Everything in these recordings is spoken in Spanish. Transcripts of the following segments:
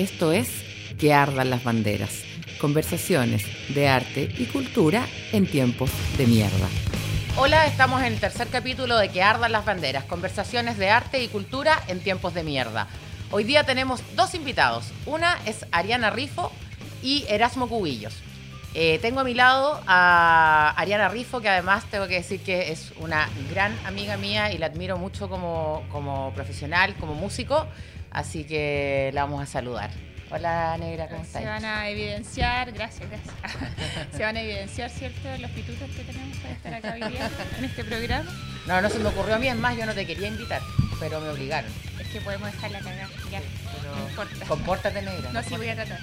Esto es Que ardan las banderas. Conversaciones de arte y cultura en tiempos de mierda. Hola, estamos en el tercer capítulo de Que ardan las banderas. Conversaciones de arte y cultura en tiempos de mierda. Hoy día tenemos dos invitados. Una es Ariana Rifo y Erasmo Cubillos. Eh, tengo a mi lado a Ariana Rifo, que además tengo que decir que es una gran amiga mía y la admiro mucho como, como profesional, como músico. Así que la vamos a saludar. Hola Negra, ¿cómo estás? Se van a evidenciar, gracias, gracias. Se van a evidenciar, ¿cierto?, los pitutos que tenemos para estar acá hoy día en este programa. No, no se me ocurrió a mí, es más, yo no te quería invitar, pero me obligaron. Es que podemos dejarla cagar, ya. Pero no importa. Compórtate, Negra. No, sí, voy a tratar.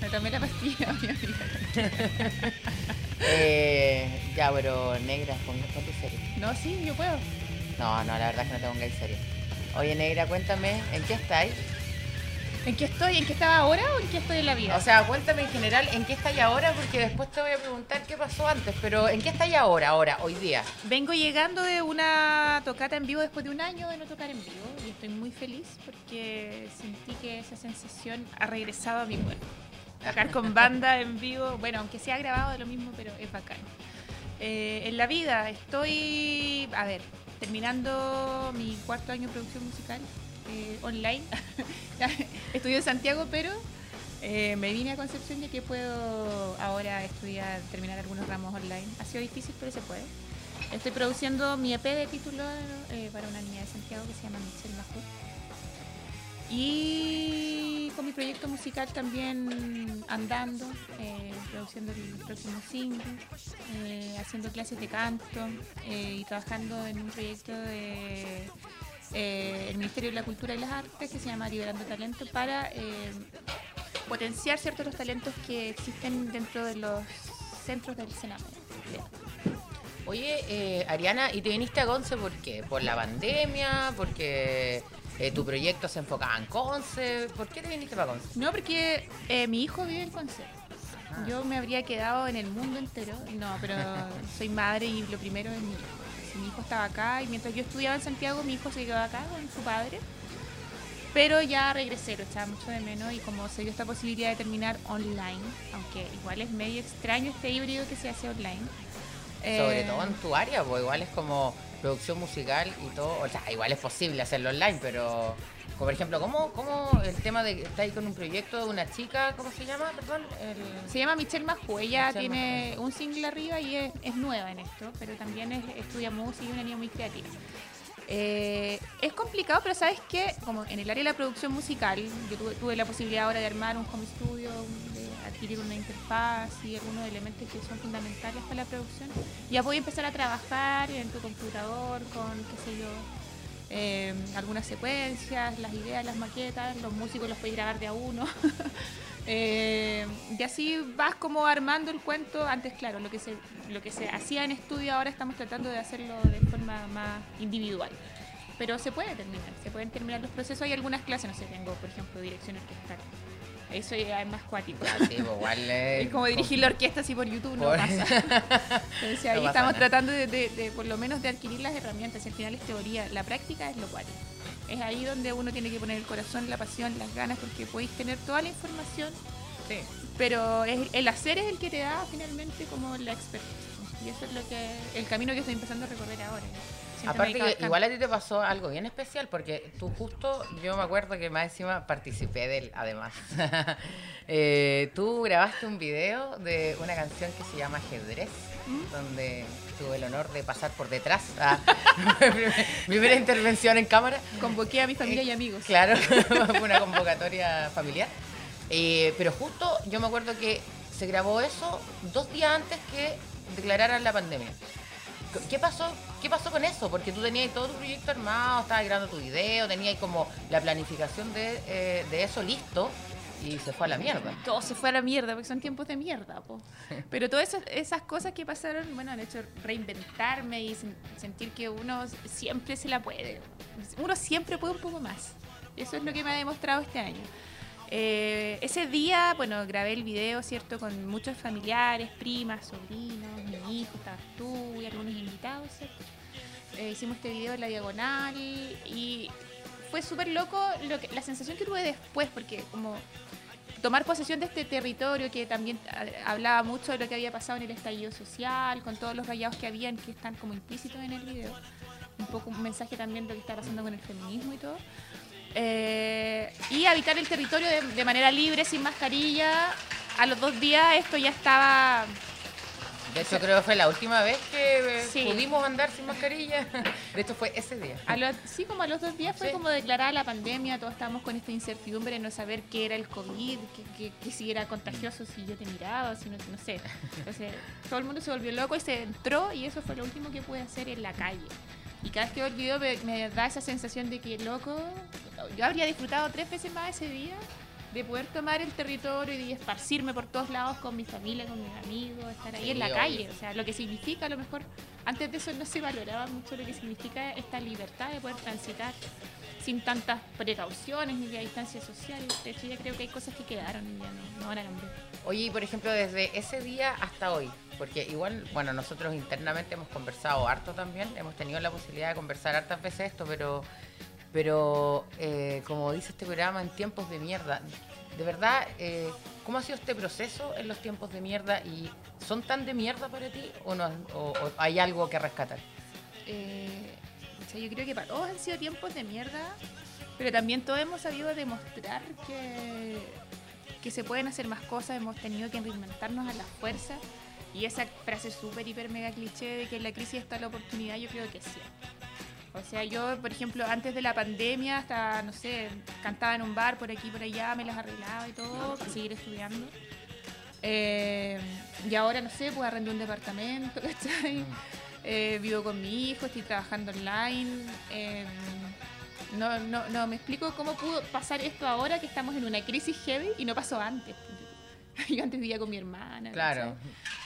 Me tomé la pastilla, mi amiga. eh, ya, pero Negra, ponte serio. No, sí, yo puedo. No, no, la verdad es que no te pongáis serio. Oye, Negra, cuéntame, ¿en qué estáis? ¿En qué estoy? ¿En qué estaba ahora o en qué estoy en la vida? O sea, cuéntame en general en qué estáis ahora, porque después te voy a preguntar qué pasó antes, pero ¿en qué estáis ahora, ahora, hoy día? Vengo llegando de una tocata en vivo después de un año de no tocar en vivo y estoy muy feliz porque sentí que esa sensación ha regresado a mi cuerpo. Tocar con banda en vivo, bueno, aunque sea grabado de lo mismo, pero es bacán. Eh, en la vida estoy, a ver, terminando mi cuarto año de producción musical eh, online. Estudio en Santiago, pero eh, me vine a Concepción ya que puedo ahora estudiar, terminar algunos ramos online. Ha sido difícil, pero se puede. Estoy produciendo mi EP de título eh, para una niña de Santiago que se llama Michelle Majú. Y con mi proyecto musical también andando, eh, produciendo el próximo single, eh, haciendo clases de canto eh, y trabajando en un proyecto de el Ministerio de la Cultura y las Artes que se llama Liberando Talento para potenciar ciertos los talentos que existen dentro de los centros del Sename. Oye, Ariana, ¿y te viniste a Conce por qué? ¿Por la pandemia? ¿Porque eh, tu proyecto se enfocaba en Conce? ¿Por qué te viniste para Conce? No, porque eh, mi hijo vive en Conce. Ah. Yo me habría quedado en el mundo entero. No, pero soy madre y lo primero es mi hijo. Si mi hijo estaba acá y mientras yo estudiaba en Santiago, mi hijo se quedó acá con su padre. Pero ya regresé, lo echaba mucho de menos y como se dio esta posibilidad de terminar online, aunque igual es medio extraño este híbrido que se hace online. Sobre eh, todo en tu área, pues igual es como producción musical y todo. O sea, igual es posible hacerlo online, pero... Como por ejemplo, ¿cómo, cómo el tema de que estáis con un proyecto de una chica, ¿cómo se llama? Perdón. El... Se llama Michelle Majú, ella Michelle tiene un single arriba y es, es nueva en esto, pero también es- estudia música y una niña muy creativa. Eh, es complicado, pero sabes que como en el área de la producción musical, yo tuve, la posibilidad ahora de armar un home studio, de adquirir una interfaz y algunos elementos que son fundamentales para la producción. Ya voy a empezar a trabajar en tu computador con, qué sé yo, eh, algunas secuencias, las ideas, las maquetas, los músicos los puedes grabar de a uno. Eh, y así vas como armando el cuento. Antes, claro, lo que se lo que se hacía en estudio, ahora estamos tratando de hacerlo de forma más individual. Pero se puede terminar, se pueden terminar los procesos. Hay algunas clases, no sé, tengo, por ejemplo, dirección orquestal. Eso ya es más cuático. Ah, sí, pues Es como dirigir la orquesta así por YouTube, no Por- pasa. Entonces ahí No estamos nada. tratando de, de- de, por lo menos de adquirir las herramientas. Y al final es teoría, la práctica es lo cual. Es ahí donde uno tiene que poner el corazón, la pasión, las ganas, porque podéis tener toda la información, Sí. pero es, el hacer es el que te da finalmente como la experiencia. Y eso es lo que el camino que estoy empezando a recorrer ahora. Aparte que igual a ti te pasó algo bien especial, porque tú justo, yo me acuerdo que más encima participé de él, además. Eh, tú grabaste un video de una canción que se llama Ajedrez, ¿Mm? donde tuve el honor de pasar por detrás. Ah, mi primera intervención en cámara. Convoqué a mi familia y amigos. Claro, fue una convocatoria familiar. Eh, pero justo yo me acuerdo que se grabó eso dos días antes que declararan la pandemia. ¿Qué pasó? ¿Qué pasó con eso? Porque tú tenías todo tu proyecto armado, estabas grabando tu video, tenías como la planificación de, eh, de eso listo y se fue a la mierda. todo se fue a la mierda, porque son tiempos de mierda, po. Pero todas esas, cosas que pasaron, bueno, han hecho reinventarme y sen- sentir que uno siempre se la puede. Uno siempre puede un poco más. Eso es lo que me ha demostrado este año. Eh, ese día, bueno, grabé el video, ¿cierto? Con muchos familiares, primas, sobrinos, mi hijo, estabas tú y algunos invitados, ¿cierto? Eh, hicimos este video en la diagonal y fue súper loco la sensación que tuve después, porque como tomar posesión de este territorio que también hablaba mucho de lo que había pasado en el estallido social, con todos los rayados que habían que están como implícitos en el video. Un poco un mensaje también de lo que está pasando con el feminismo y todo. Eh, y habitar el territorio de, manera libre, sin mascarilla. A los dos días esto ya estaba de hecho, creo que fue la última vez que eh, pudimos andar sin mascarilla. De hecho, fue ese día. sí, como a los dos días fue como declarada la pandemia. Todos estábamos con esta incertidumbre de no saber qué era el COVID, que, si era contagioso, si yo te miraba, si no, no sé. Entonces, todo el mundo se volvió loco y se entró y eso fue lo último que pude hacer en la calle. Y cada vez que veo el video me, da esa sensación de que, loco, yo habría disfrutado tres veces más ese día de poder tomar el territorio y esparcirme por todos lados con mi familia, con mis amigos, estar ahí en la calle. O sea, lo que significa, a lo mejor, antes de eso no se valoraba mucho lo que significa esta libertad de poder transitar sin tantas precauciones ni de distancia social. De hecho, ya creo que hay cosas que quedaron y ya no, van a cambiar. Oye, por ejemplo, desde ese día hasta hoy, porque igual, bueno, nosotros internamente hemos conversado harto también, hemos tenido la posibilidad de conversar hartas veces esto, pero, pero eh, como dice este programa, en tiempos de mierda, de verdad, eh, ¿cómo ha sido este proceso en los tiempos de mierda? ¿Y son tan de mierda para ti o, no, o, hay algo que rescatar? Eh, yo creo que para todos han sido tiempos de mierda, pero también todos hemos sabido demostrar que, que se pueden hacer más cosas, hemos tenido que reinventarnos a la fuerza. Y esa frase súper, hiper, mega cliché de que en la crisis está la oportunidad, yo creo que sí. O sea, yo, por ejemplo, antes de la pandemia, hasta, no sé, cantaba en un bar por aquí por allá, me las arreglaba y todo, para seguir estudiando. Eh, y ahora, no sé, pues arrendé un departamento, ¿cachai? Mm. Eh, vivo con mi hijo, estoy trabajando online. Eh, no, no, no, me explico cómo pudo pasar esto ahora que estamos en una crisis heavy y no pasó antes. yo antes vivía con mi hermana. Claro.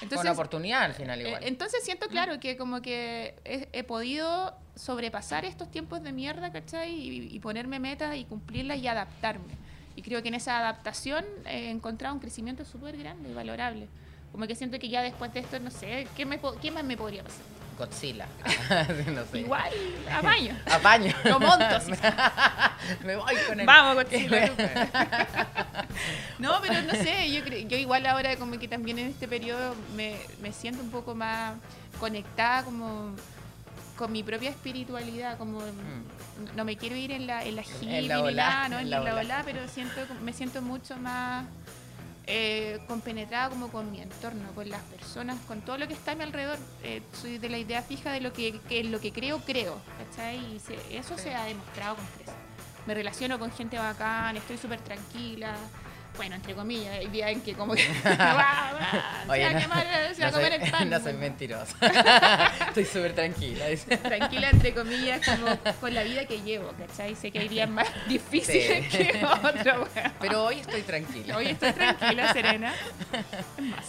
Entonces, una oportunidad al final igual. Eh, entonces siento claro que como que he, podido sobrepasar estos tiempos de mierda, ¿cachai? Y, ponerme metas y cumplirlas y adaptarme. Y creo que en esa adaptación he encontrado un crecimiento súper grande y valorable. Como que siento que ya después de esto, no sé, ¿qué, me, qué más me podría pasar? Godzilla. no sé. Igual, apaño. Apaño. Lo monto. me voy con él. Vamos, Godzilla. no, pero no sé, yo, yo igual ahora como que también en este periodo me, me siento un poco más conectada como con mi propia espiritualidad, como mm. no me quiero ir en la, en la hippie ni nada, no en la, ola, pero siento, me siento mucho más eh, compenetrada como con mi entorno, con las personas, con todo lo que está a mi alrededor. Eh, soy de la idea fija de lo que, lo que creo, creo. ¿cachai? Y eso se ha demostrado con creces. Me relaciono con gente bacán, estoy súper tranquila bueno, entre comillas, hay días en que como que se va, Oye, a quemar, se va a comer el pan. No soy mentirosa. Estoy súper tranquila. Tranquila, entre comillas, como con la vida que llevo, ¿cachai? Sé que hay días más difíciles que otros. Pero hoy estoy tranquila. Hoy estoy tranquila, serena. Más.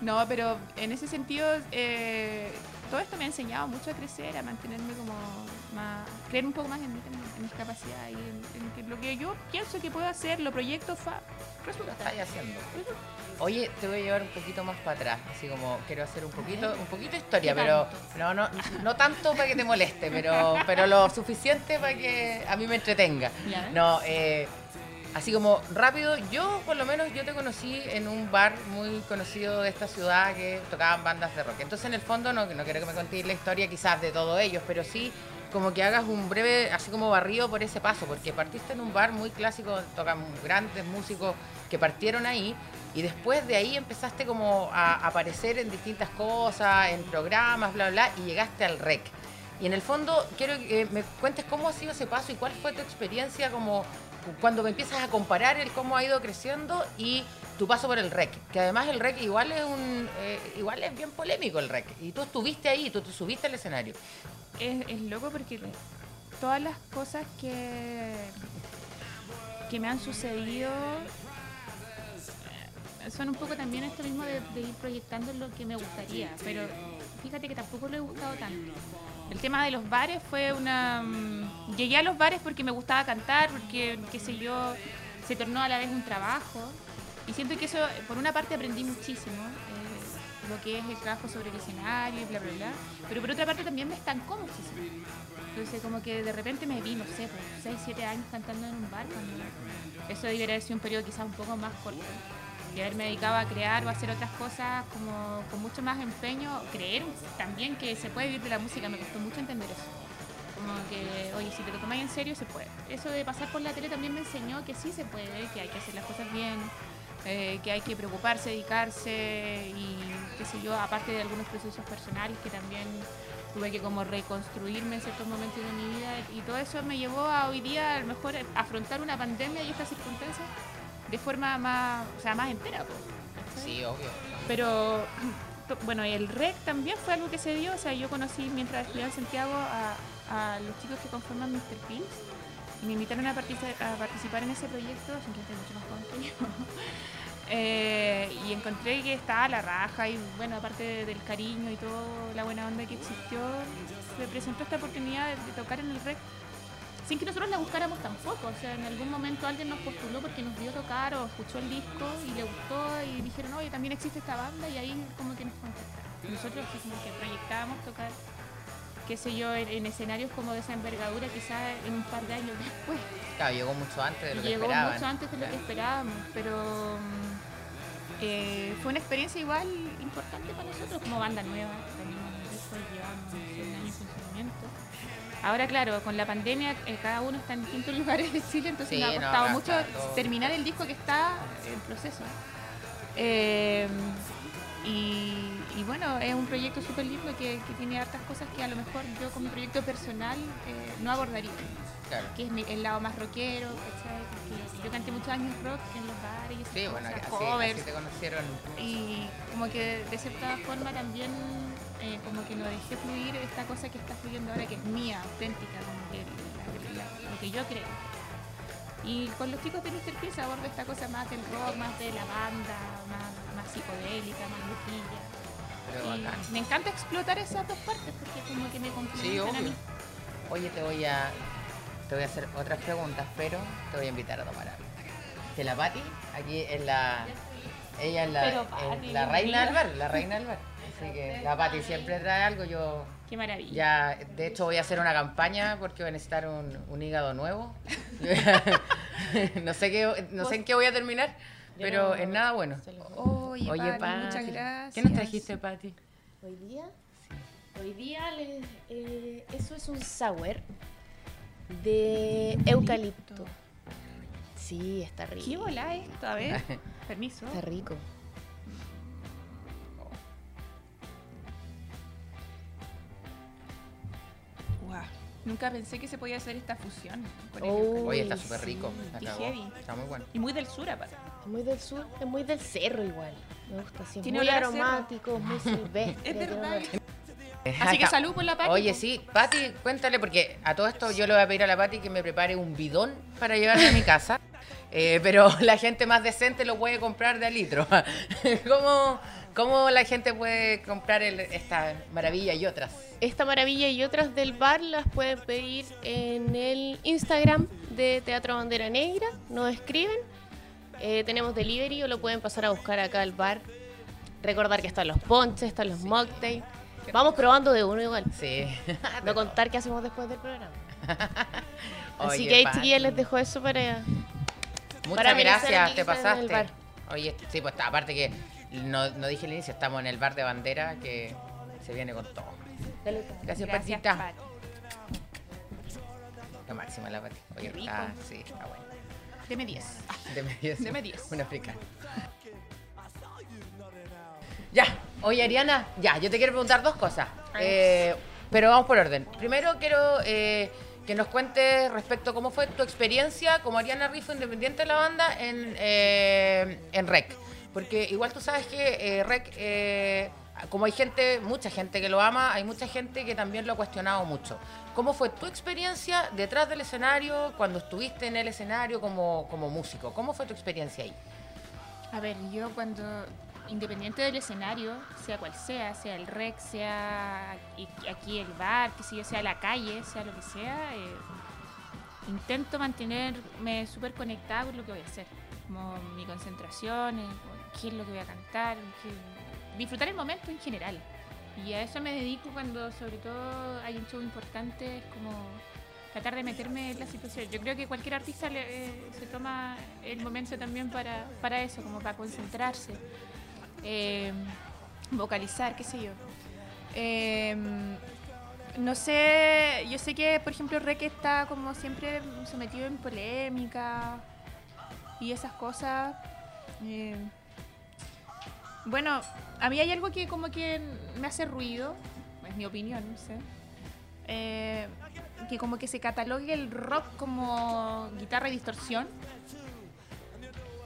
No, pero en ese sentido, eh, todo esto me ha enseñado mucho a crecer, a mantenerme como más, creer un poco más en, mis capacidades y en, lo que yo pienso que puedo hacer, lo proyecto, fa, resulta. Estás haciendo. Oye, te voy a llevar un poquito más para atrás, así como quiero hacer un poquito, un poquito de historia, pero no, no, no tanto para que te moleste, pero, pero lo suficiente para que a mí me entretenga. No, eh, Así como rápido, yo por lo menos yo te conocí en un bar muy conocido de esta ciudad que tocaban bandas de rock. Entonces en el fondo no, no quiero que me contéis la historia quizás de todos ellos, pero sí como que hagas un breve, así como barrido por ese paso, porque partiste en un bar muy clásico, tocan grandes músicos que partieron ahí y después de ahí empezaste como a aparecer en distintas cosas, en programas, bla, bla, y llegaste al REC. Y en el fondo quiero que me cuentes cómo ha sido ese paso y cuál fue tu experiencia como cuando me empiezas a comparar el cómo ha ido creciendo y tu paso por el REC, que además el REC igual es un eh, igual es bien polémico el REC, y tú estuviste ahí, tú te subiste al escenario. Es, loco porque todas las cosas que, que me han sucedido eh, son un poco también esto mismo de, de ir proyectando lo que me gustaría, pero fíjate que tampoco lo he gustado tanto. El tema de los bares fue una... Mm, llegué a los bares porque me gustaba cantar, porque, qué sé yo, se tornó a la vez un trabajo. Y siento que eso, por una parte, aprendí muchísimo. Eh, lo que es el trabajo sobre el escenario y bla, bla, bla. Pero por otra parte también me estancó muchísimo. Entonces como que de repente me vi, no sé, por 6, 7 años cantando en un bar. Cuando eso debería haber sido un periodo quizás un poco más corto. Y haberme dedicado a crear o a hacer otras cosas como con mucho más empeño. Creer también que se puede vivir de la música, me costó mucho entender eso. Como que, oye, si te lo tomáis en serio, se puede. Eso de pasar por la tele también me enseñó que sí se puede, que hay que hacer las cosas bien, eh, que hay que preocuparse, dedicarse y qué sé yo, aparte de algunos procesos personales que también tuve que como reconstruirme en ciertos momentos de mi vida y todo eso me llevó a hoy día a lo mejor afrontar una pandemia y estas circunstancias de forma más, o sea, más entera. sí, obvio. Pero bueno, el REC también fue algo que se dio, o sea, yo conocí mientras estudiaba en Santiago a, los chicos que conforman Mr. Pills y me invitaron a, participar en ese proyecto, son gente mucho más joven Eh, y encontré que estaba la raja y bueno, aparte del cariño y toda la buena onda que existió, se presentó esta oportunidad de, tocar en el rec sin que nosotros la buscáramos tampoco. O sea, en algún momento alguien nos postuló porque nos vio tocar o escuchó el disco y le gustó y dijeron, oye, también existe esta banda y ahí como que nos contactaron. Nosotros como que proyectábamos tocar qué sé yo, en, escenarios como de esa envergadura, quizás en un par de años después. Claro, llegó mucho antes de lo que llegó mucho antes de lo que esperábamos, pero eh, fue una experiencia igual importante para nosotros como banda nueva. Después llevamos Ahora, claro, con la pandemia, eh, cada uno está en distintos lugares de Chile, entonces me ha costado mucho terminar el disco que está en proceso. Eh, y, bueno, es un proyecto súper lindo que, tiene hartas cosas que a lo mejor yo como proyecto personal eh, no abordaría. Que es el lado más rockero, ¿cachai? yo canté muchos años rock en los bares y esas sí, bueno, covers. te conocieron. Y como que de cierta forma también eh, como que no dejé fluir esta cosa que está fluyendo ahora que es mía, auténtica, como que lo que yo creo. Y con los chicos de Mr. Peace abordo esta cosa más del rock, más de la banda, más psicodélica, más loquilla. me encanta explotar esas dos partes porque como que me complementan a mí. Oye, te voy a te voy a hacer otras preguntas, pero te voy a invitar a tomar algo. Que la Patti, aquí es la ella es la, la reina del bar, la reina del bar. Así que la Patti siempre trae algo, yo Qué maravilla. Ya, de hecho voy a hacer una campaña porque voy a necesitar un, un hígado nuevo. no sé qué, no sé en qué voy a terminar, pero es nada bueno. Oye, muchas gracias. ¿Qué nos trajiste, Pati? Hoy día, hoy día eh, eso es un sour de eucalipto. Sí, está rico. ¿Qué bola esto? A ver, permiso. Está rico. Nunca pensé que se podía hacer esta fusión. Con Oye, está súper rico. Está muy bueno. Y muy del sur, aparte. Muy del sur, es muy del cerro igual. Me gusta así. muy aromático, muy silvestre. es verdad. Así que salud por la Pati. Oye, sí, Pati, cuéntale, porque a todo esto yo le voy a pedir a la Pati que me prepare un bidón para llevarme a mi casa. Eh, pero la gente más decente lo puede comprar de a litro. ¿Cómo, ¿Cómo la gente puede comprar esta maravilla y otras? Esta maravilla y otras del bar las pueden pedir en el Instagram de Teatro Bandera Negra. Nos escriben. Eh, tenemos delivery o lo pueden pasar a buscar acá al bar. Recordar que están los ponches, están los mocktails. Vamos probando de uno igual. Sí. no contar qué hacemos después del programa. Así que ahí chiquillas les dejo eso para. Muchas gracias, te pasaste. Oye, sí, pues aparte que no, no dije al inicio, estamos en el bar de bandera que se viene con todo. Gracias, Patita. La máxima la Pati. Oye, rico. Ah, sí, está bueno. Deme 10. Deme 10. Deme 10. Un africano. Ya, oye Ariana, ya, yo te quiero preguntar dos cosas. Eh, pero vamos por orden. Primero quiero eh, que nos cuentes respecto a cómo fue tu experiencia como Ariana Rifo, independiente de la banda, en, eh, en REC. Porque igual tú sabes que eh, Rec, eh, como hay gente, mucha gente que lo ama, hay mucha gente que también lo ha cuestionado mucho. ¿Cómo fue tu experiencia detrás del escenario, cuando estuviste en el escenario como, como músico? ¿Cómo fue tu experiencia ahí? A ver, yo cuando, independiente del escenario, sea cual sea, sea el rec, sea aquí el bar, que si sea la calle, sea lo que sea, eh, intento mantenerme súper conectada con lo que voy a hacer, como mi concentración, qué es lo que voy a cantar, disfrutar el momento en general. Y a eso me dedico cuando sobre todo hay un show importante, es como tratar de meterme en la situación. Yo creo que cualquier artista eh, se toma el momento también para, para eso, como para concentrarse, eh, vocalizar, qué sé yo. Em, no sé, yo sé que por ejemplo Rek está como siempre sometido en polémica y esas cosas. Bueno, a mí hay algo que como que me hace ruido, es mi opinión, no sé. Eh, que como que se catalogue el rock como guitarra y distorsión.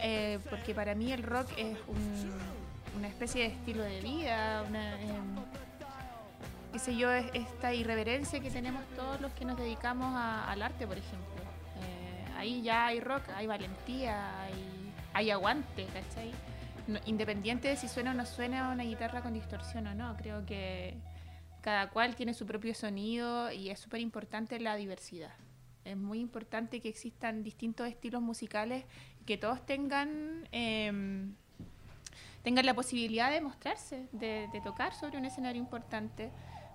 Eh, porque para mí el rock es una especie de estilo de vida, una, em, qué sé yo, es esta irreverencia que tenemos todos los que nos dedicamos al arte, por ejemplo. Eh, ahí ya hay rock, hay valentía, hay, hay aguante, ¿cachai? Independiente de si suena o no suena una guitarra con distorsión o no, creo que cada cual tiene su propio sonido y es súper importante la diversidad. Es muy importante que existan distintos estilos musicales, que todos tengan, em, tengan la posibilidad de mostrarse, de, tocar sobre un escenario importante,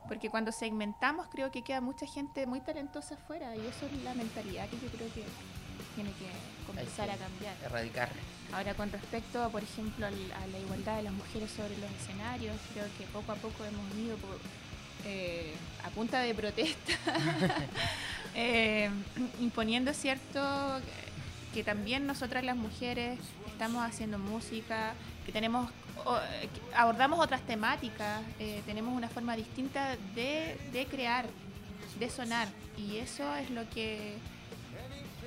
porque cuando segmentamos creo que queda mucha gente muy talentosa afuera y eso es la mentalidad que yo creo que tiene que comenzar a cambiar. Erradicar. Ahora, con respecto, por ejemplo, a la igualdad de las mujeres sobre los escenarios, creo que poco a poco hemos ido por, eh, a punta de protesta, eh, imponiendo cierto que también nosotras las mujeres estamos haciendo música, que tenemos abordamos otras temáticas, eh, tenemos una forma distinta de, de, crear, de sonar, y eso es lo que,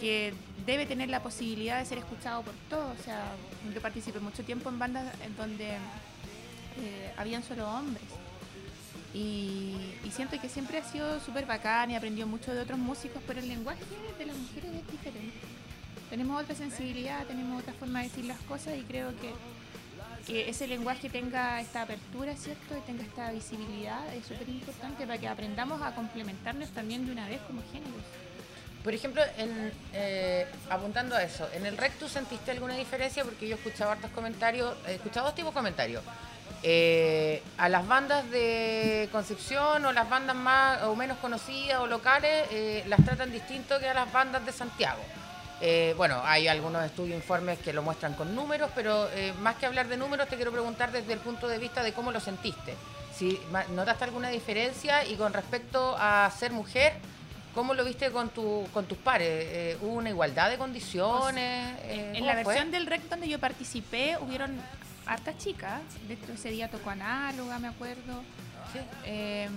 que debe tener la posibilidad de ser escuchado por todos. O sea, yo participé mucho tiempo en bandas en donde habían solo hombres y, siento que siempre ha sido súper bacán y aprendido mucho de otros músicos, pero el lenguaje de las mujeres es diferente. Tenemos otra sensibilidad, tenemos otra forma de decir las cosas y creo que, que ese lenguaje tenga esta apertura, ¿cierto? Y tenga esta visibilidad es súper importante para que aprendamos a complementarnos también de una vez como géneros. Por ejemplo, eh, apuntando a eso, ¿en el recto sentiste alguna diferencia? Porque yo he escuchado hartos comentarios, he escuchado dos tipos de comentarios. Eh, a las bandas de Concepción o las bandas más o menos conocidas o locales eh, las tratan distinto que a las bandas de Santiago. Bueno, hay algunos estudios, informes que lo muestran con números, pero más que hablar de números, te quiero preguntar desde el punto de vista de cómo lo sentiste. Si notaste alguna diferencia y con respecto a ser mujer, ¿cómo lo viste con, tu, con tus pares? ¿Hubo una igualdad de condiciones? en la versión del REC donde yo participé, hubieron harta chica. De hecho, ese día tocó análoga, me acuerdo. Em,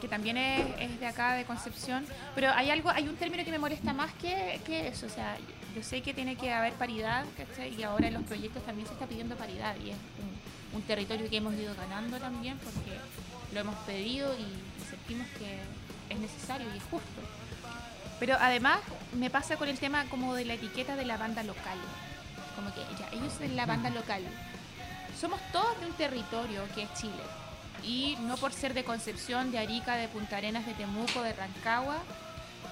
que también es, de acá, de Concepción. Pero hay algo, hay un término que me molesta más que, que eso. O sea, yo sé que tiene que haber paridad, Y ahora en los proyectos también se está pidiendo paridad. Y es un, territorio que hemos ido ganando también porque lo hemos pedido y sentimos que es necesario y es justo. Pero además me pasa con el tema como de la etiqueta de la banda local. Como que ya, ellos son la banda local somos todos de un territorio que es Chile. Y no por ser de Concepción, de Arica, de Punta Arenas, de Temuco, de Rancagua,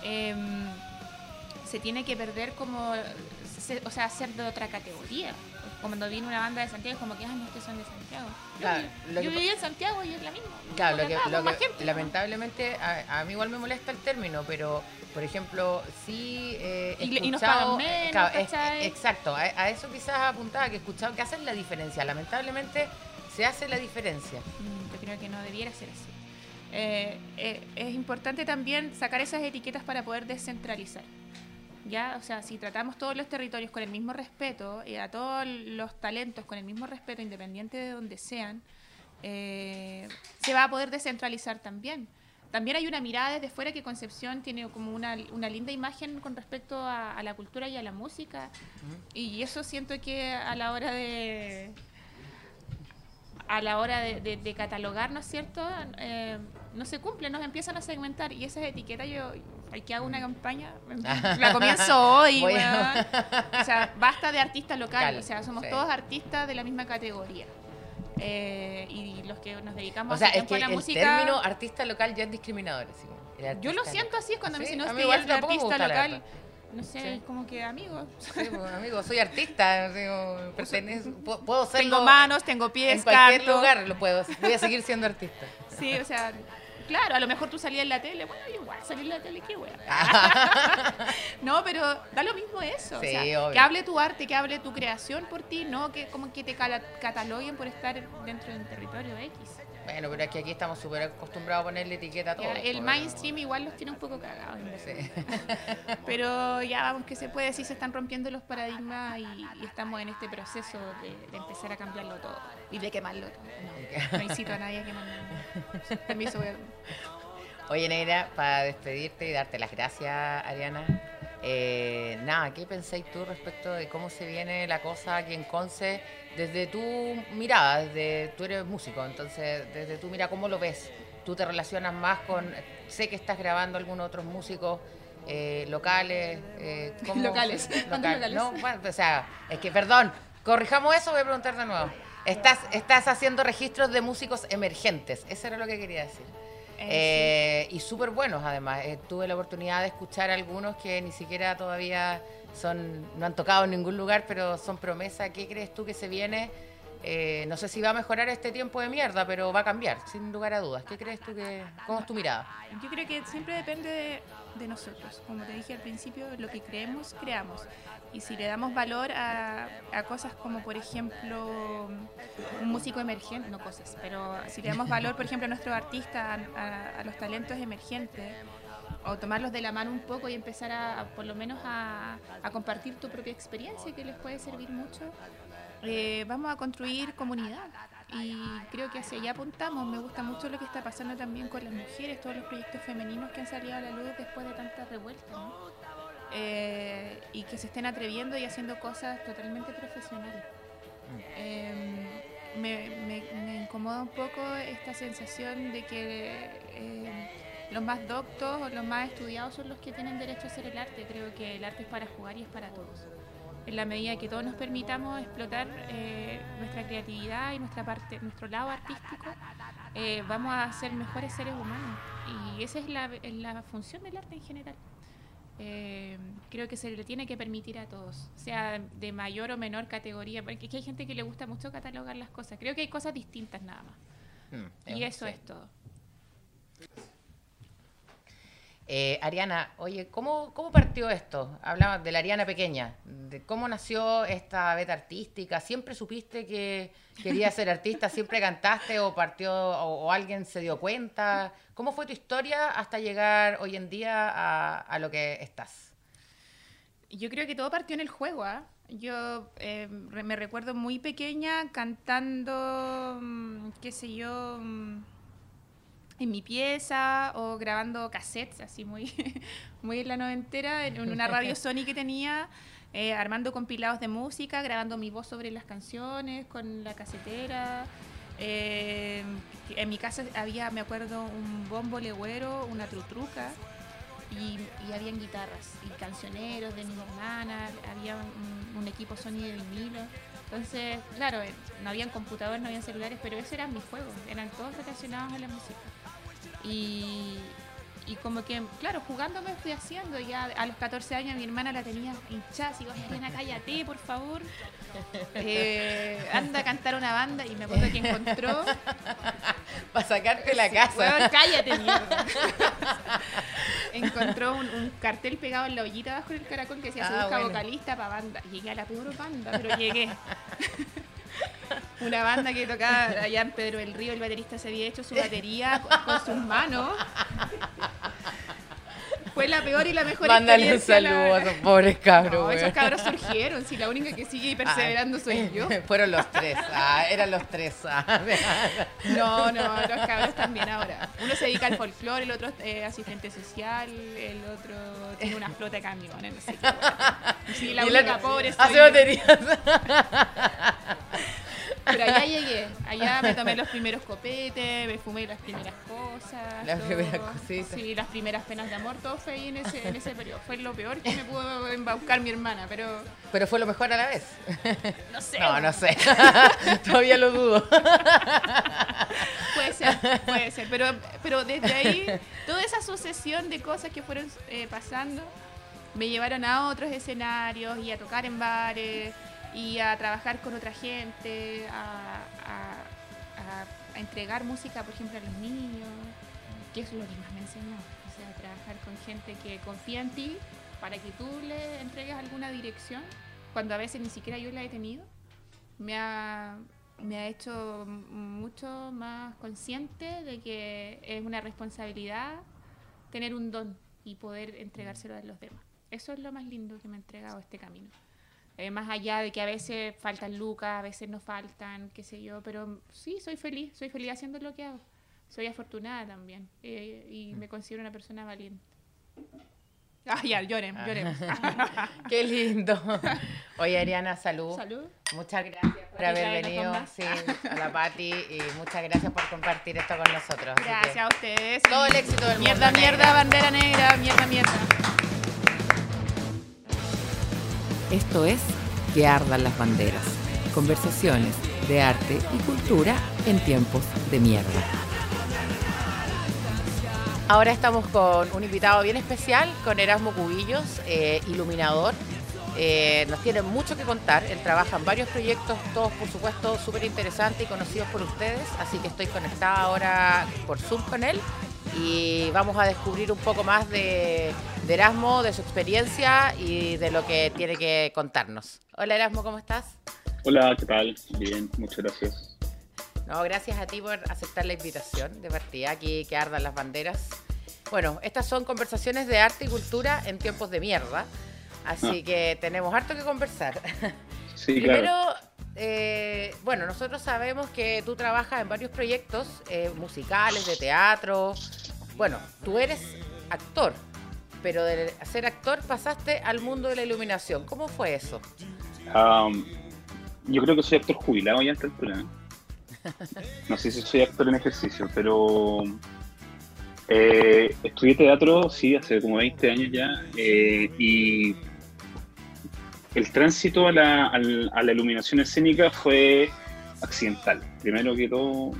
em, se tiene que perder como, o sea, ser de otra categoría. Cuando viene una banda de Santiago, es como que, ah, no, ustedes son de Santiago. Claro, yo, viví en Santiago y es la misma. Claro, lo que, lamentablemente, a, a, mí igual me molesta el término, pero por ejemplo, sí he y, escuchado... menos, exacto, a, eso quizás apuntaba, que he escuchado que hacen la diferencia. Lamentablemente se hace la diferencia. Mm, yo creo que no debiera ser así. Eh, eh, es importante también sacar esas etiquetas para poder descentralizar. ¿Ya? O sea, si tratamos todos los territorios con el mismo respeto y a todos los talentos con el mismo respeto, independiente de donde sean, eh, se va a poder descentralizar también también hay una mirada desde fuera que Concepción tiene como una, linda imagen con respecto a, la cultura y a la música. Y eso siento que a la hora de a la hora de, catalogar, ¿no es cierto? Eh, no se cumple, nos empiezan a segmentar y esas etiquetas yo hay que hago una campaña, la comienzo hoy, o sea, basta de artista local, o sea, somos todos artistas de la misma categoría. Eh, y los que nos dedicamos o sea, es que la el término artista local ya es discriminador. yo lo siento así cuando me dicen, no, es que artista local. no sé, como que amigos. Sí, pues, amigo, soy artista, digo, puedo ser Tengo manos, tengo pies, En cualquier lugar lo puedo, voy a seguir siendo artista. Sí, o sea, claro, a lo mejor tú salías en la tele, bueno, igual salir en la tele, qué bueno. no, pero da lo mismo eso. Sí, o sea, que hable tu arte, que hable tu creación por ti, no que como que te cataloguen por estar dentro de un territorio X. Bueno, pero es que aquí estamos súper acostumbrados a ponerle etiqueta a todo. El mainstream igual los tiene un poco cagados. Sí. pero ya vamos que se puede, sí se están rompiendo los paradigmas y, estamos en este proceso de, empezar a cambiarlo todo y de quemarlo todo. No, incito a nadie a quemarlo. Permiso, Oye, Negra, para despedirte y darte las gracias, Ariana. Eh, nada, ¿qué pensáis tú respecto de cómo se viene la cosa aquí en Conce? Desde tu mirada, desde tú eres músico, entonces desde tu mira, ¿cómo lo ves? ¿Tú te relacionas más con, sé que estás grabando algunos otros músicos eh, locales? Eh, locales. locales. No, bueno, o sea, es que, perdón, corrijamos eso, voy a preguntar de nuevo. Estás, estás haciendo registros de músicos emergentes, eso era lo que quería decir. Eh, y súper buenos además. Eh, tuve la oportunidad de escuchar algunos que ni siquiera todavía son, no han tocado en ningún lugar, pero son promesa. ¿Qué crees tú que se viene? Eh, no sé si va a mejorar este tiempo de mierda, pero va a cambiar, sin lugar a dudas. ¿Qué crees tú que, cómo es tu mirada? Yo creo que siempre depende de, nosotros. Como te dije al principio, lo que creemos, creamos. Y si le damos valor a, cosas como, por ejemplo, un músico emergente, no cosas, pero si le damos valor, por ejemplo, a nuestros artistas, a, los talentos emergentes, o tomarlos de la mano un poco y empezar a, por lo menos a, compartir tu propia experiencia que les puede servir mucho, eh, vamos a construir comunidad. Y creo que hacia allá apuntamos. Me gusta mucho lo que está pasando también con las mujeres, todos los proyectos femeninos que han salido a la luz después de tanta revuelta. ¿no? Eh, y que se estén atreviendo y haciendo cosas totalmente profesionales. Em, me, incomoda un poco esta sensación de que eh, los más doctos o los más estudiados son los que tienen derecho a hacer el arte. Creo que el arte es para jugar y es para todos. En la medida que todos nos permitamos explotar eh, nuestra creatividad y nuestra parte, nuestro lado artístico, vamos a ser mejores seres humanos. Y esa es la, es la función del arte en general. Eh, creo que se le tiene que permitir a todos, sea de mayor o menor categoría, porque hay gente que le gusta mucho catalogar las cosas. Creo que hay cosas distintas nada más. Mm, y eso es todo. Eh, Ariana, oye, ¿cómo, ¿cómo partió esto? Hablamos de la Ariana pequeña, de cómo nació esta beta artística. ¿Siempre supiste que querías ser artista? ¿Siempre cantaste o partió o, alguien se dio cuenta? ¿Cómo fue tu historia hasta llegar hoy en día a, lo que estás? Yo creo que todo partió en el juego. ¿ah? Yo eh, me recuerdo muy pequeña cantando, mm, qué sé yo mm, en mi pieza o grabando cassettes, así muy, muy en la noventera, en una radio Sony que tenía, eh, armando compilados de música, grabando mi voz sobre las canciones con la casetera. Eh, en mi casa había, me acuerdo, un bombo legüero, una trutruca, y, y habían guitarras y cancioneros de mi hermana, había un, equipo Sony de vinilo. Entonces, claro, eh, no habían computadores, no habían celulares, pero esos eran mis juegos, eran todos relacionados a la música. Y, y como que, claro, jugando me fui haciendo. Ya a los 14 años mi hermana la tenía hinchada. Así, Elena, cállate, por favor. Eh, anda a cantar una banda. Y me acuerdo que encontró. Para sacarte la casa. cállate, mierda. encontró un, cartel pegado en la ollita bajo el caracol que decía: Se ah, busca vocalista para banda. Llegué a la peor banda, pero llegué. Una banda que tocaba allá en Pedro del Río, el baterista se había hecho su batería con, sus manos. Fue la peor y la mejor Mándale un saludo a esos pobres cabros. No, esos cabros surgieron. Si la única que sigue perseverando soy yo. Fueron los tres. Ah, eran los tres. Ah. No, no, los cabros también ahora. Uno se dedica al folclore, el otro es asistente social, el otro tiene una flota de camiones. No sé Sí, la única pobre soy Hace baterías. Pero allá llegué, allá me tomé los primeros copetes, me fumé las primeras cosas. Las primeras cositas. Sí, las primeras penas de amor, todo fue ahí en ese, en ese periodo. Fue lo peor que me pudo embaucar mi hermana, pero... Pero fue lo mejor a la vez. No sé. No, no sé. Todavía lo dudo. puede ser, puede ser. Pero, pero desde ahí, toda esa sucesión de cosas que fueron eh, pasando me llevaron a otros escenarios y a tocar en bares y a trabajar con otra gente, a, entregar música, por ejemplo, a los niños, que es lo que más me enseñó. O sea, trabajar con gente que confía en ti para que tú le entregues alguna dirección, cuando a veces ni siquiera yo la he tenido. Me ha, me ha hecho mucho más consciente de que es una responsabilidad tener un don y poder entregárselo a los demás. Eso es lo más lindo que me ha entregado este camino. Eh, más allá de que a veces faltan lucas, a veces no faltan, qué sé yo, pero sí, soy feliz, soy feliz haciendo lo que hago. Soy afortunada también eh, y me considero una persona valiente. Ah, ya, lloren, lloren. Qué lindo. Oye, Ariana, salud. Salud. Muchas gracias por haber venido sí, a la Pati y muchas gracias por compartir esto con nosotros. Gracias a ustedes. Todo el éxito del mierda, mundo. Mierda, mierda, bandera negra, mierda, mierda. Esto es Que ardan las banderas. Conversaciones de arte y cultura en tiempos de mierda. Ahora estamos con un invitado bien especial, con Erasmo Cubillos, eh, iluminador. Eh, nos tiene mucho que contar. Él trabaja en varios proyectos, todos por supuesto súper interesantes y conocidos por ustedes. Así que estoy conectada ahora por Zoom con él y vamos a descubrir un poco más de, de Erasmo, de su experiencia y de lo que tiene que contarnos. Hola Erasmo, ¿cómo estás? Hola, ¿qué tal? Bien, muchas gracias. No, gracias a ti por aceptar la invitación de partida, aquí que ardan las banderas. Bueno, estas son conversaciones de arte y cultura en tiempos de mierda, así ah. que tenemos harto que conversar. Sí, Primero, claro. eh, bueno, nosotros sabemos que tú trabajas en varios proyectos eh, musicales, de teatro. Bueno, tú eres actor, pero de ser actor pasaste al mundo de la iluminación. ¿Cómo fue eso? Um, yo creo que soy actor jubilado ya a esta altura. ¿eh? No sé si soy actor en ejercicio, pero eh, estudié teatro, sí, hace como 20 años ya, eh, y el tránsito a la, a la, iluminación escénica fue accidental. Primero que todo,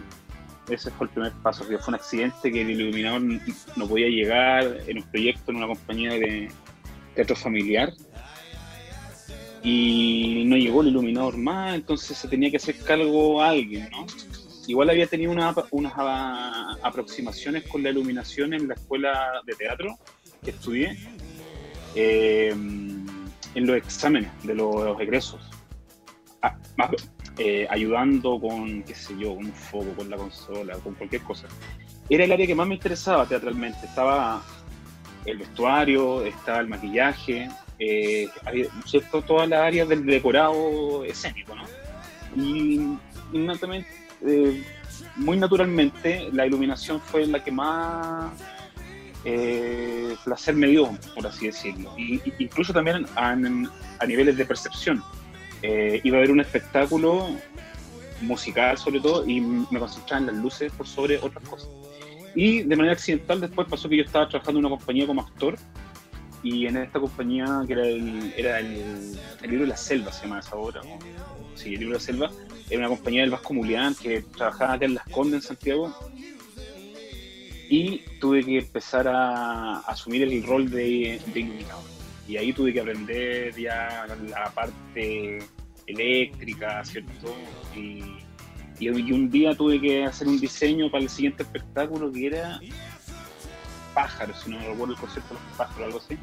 ese fue el primer paso, que fue un accidente que el iluminador no podía llegar en un proyecto, en una compañía de teatro familiar, y no llegó el iluminador más, entonces se tenía que hacer cargo a alguien, ¿no? Igual había tenido una, unas aproximaciones con la iluminación en la escuela de teatro que estudié, eh, en los exámenes de los egresos, ah, eh, ayudando con, qué sé yo, un foco, con la consola, con cualquier cosa. Era el área que más me interesaba teatralmente, estaba el vestuario, estaba el maquillaje, eh, ¿cierto? todas las áreas del decorado escénico, ¿no? Y eh, muy naturalmente, la iluminación fue la que más eh, placer me dio, por así decirlo. Y, incluso también a, niveles de percepción. Eh, iba a haber un espectáculo musical sobre todo y me concentraba en las luces por sobre otras cosas. Y de manera accidental después pasó que yo estaba trabajando en una compañía como actor y en esta compañía, que era el, era el, libro de la selva, se llama esa obra, sí, el libro de la selva, era una compañía del Vasco Mulián que trabajaba acá en Las Condes, en Santiago, y tuve que empezar a, asumir el rol de, de, iluminador. Y ahí tuve que aprender ya la parte eléctrica, ¿cierto? Y, y, un día tuve que hacer un diseño para el siguiente espectáculo que era pájaros, si no me recuerdo el concepto de los pájaros, algo así.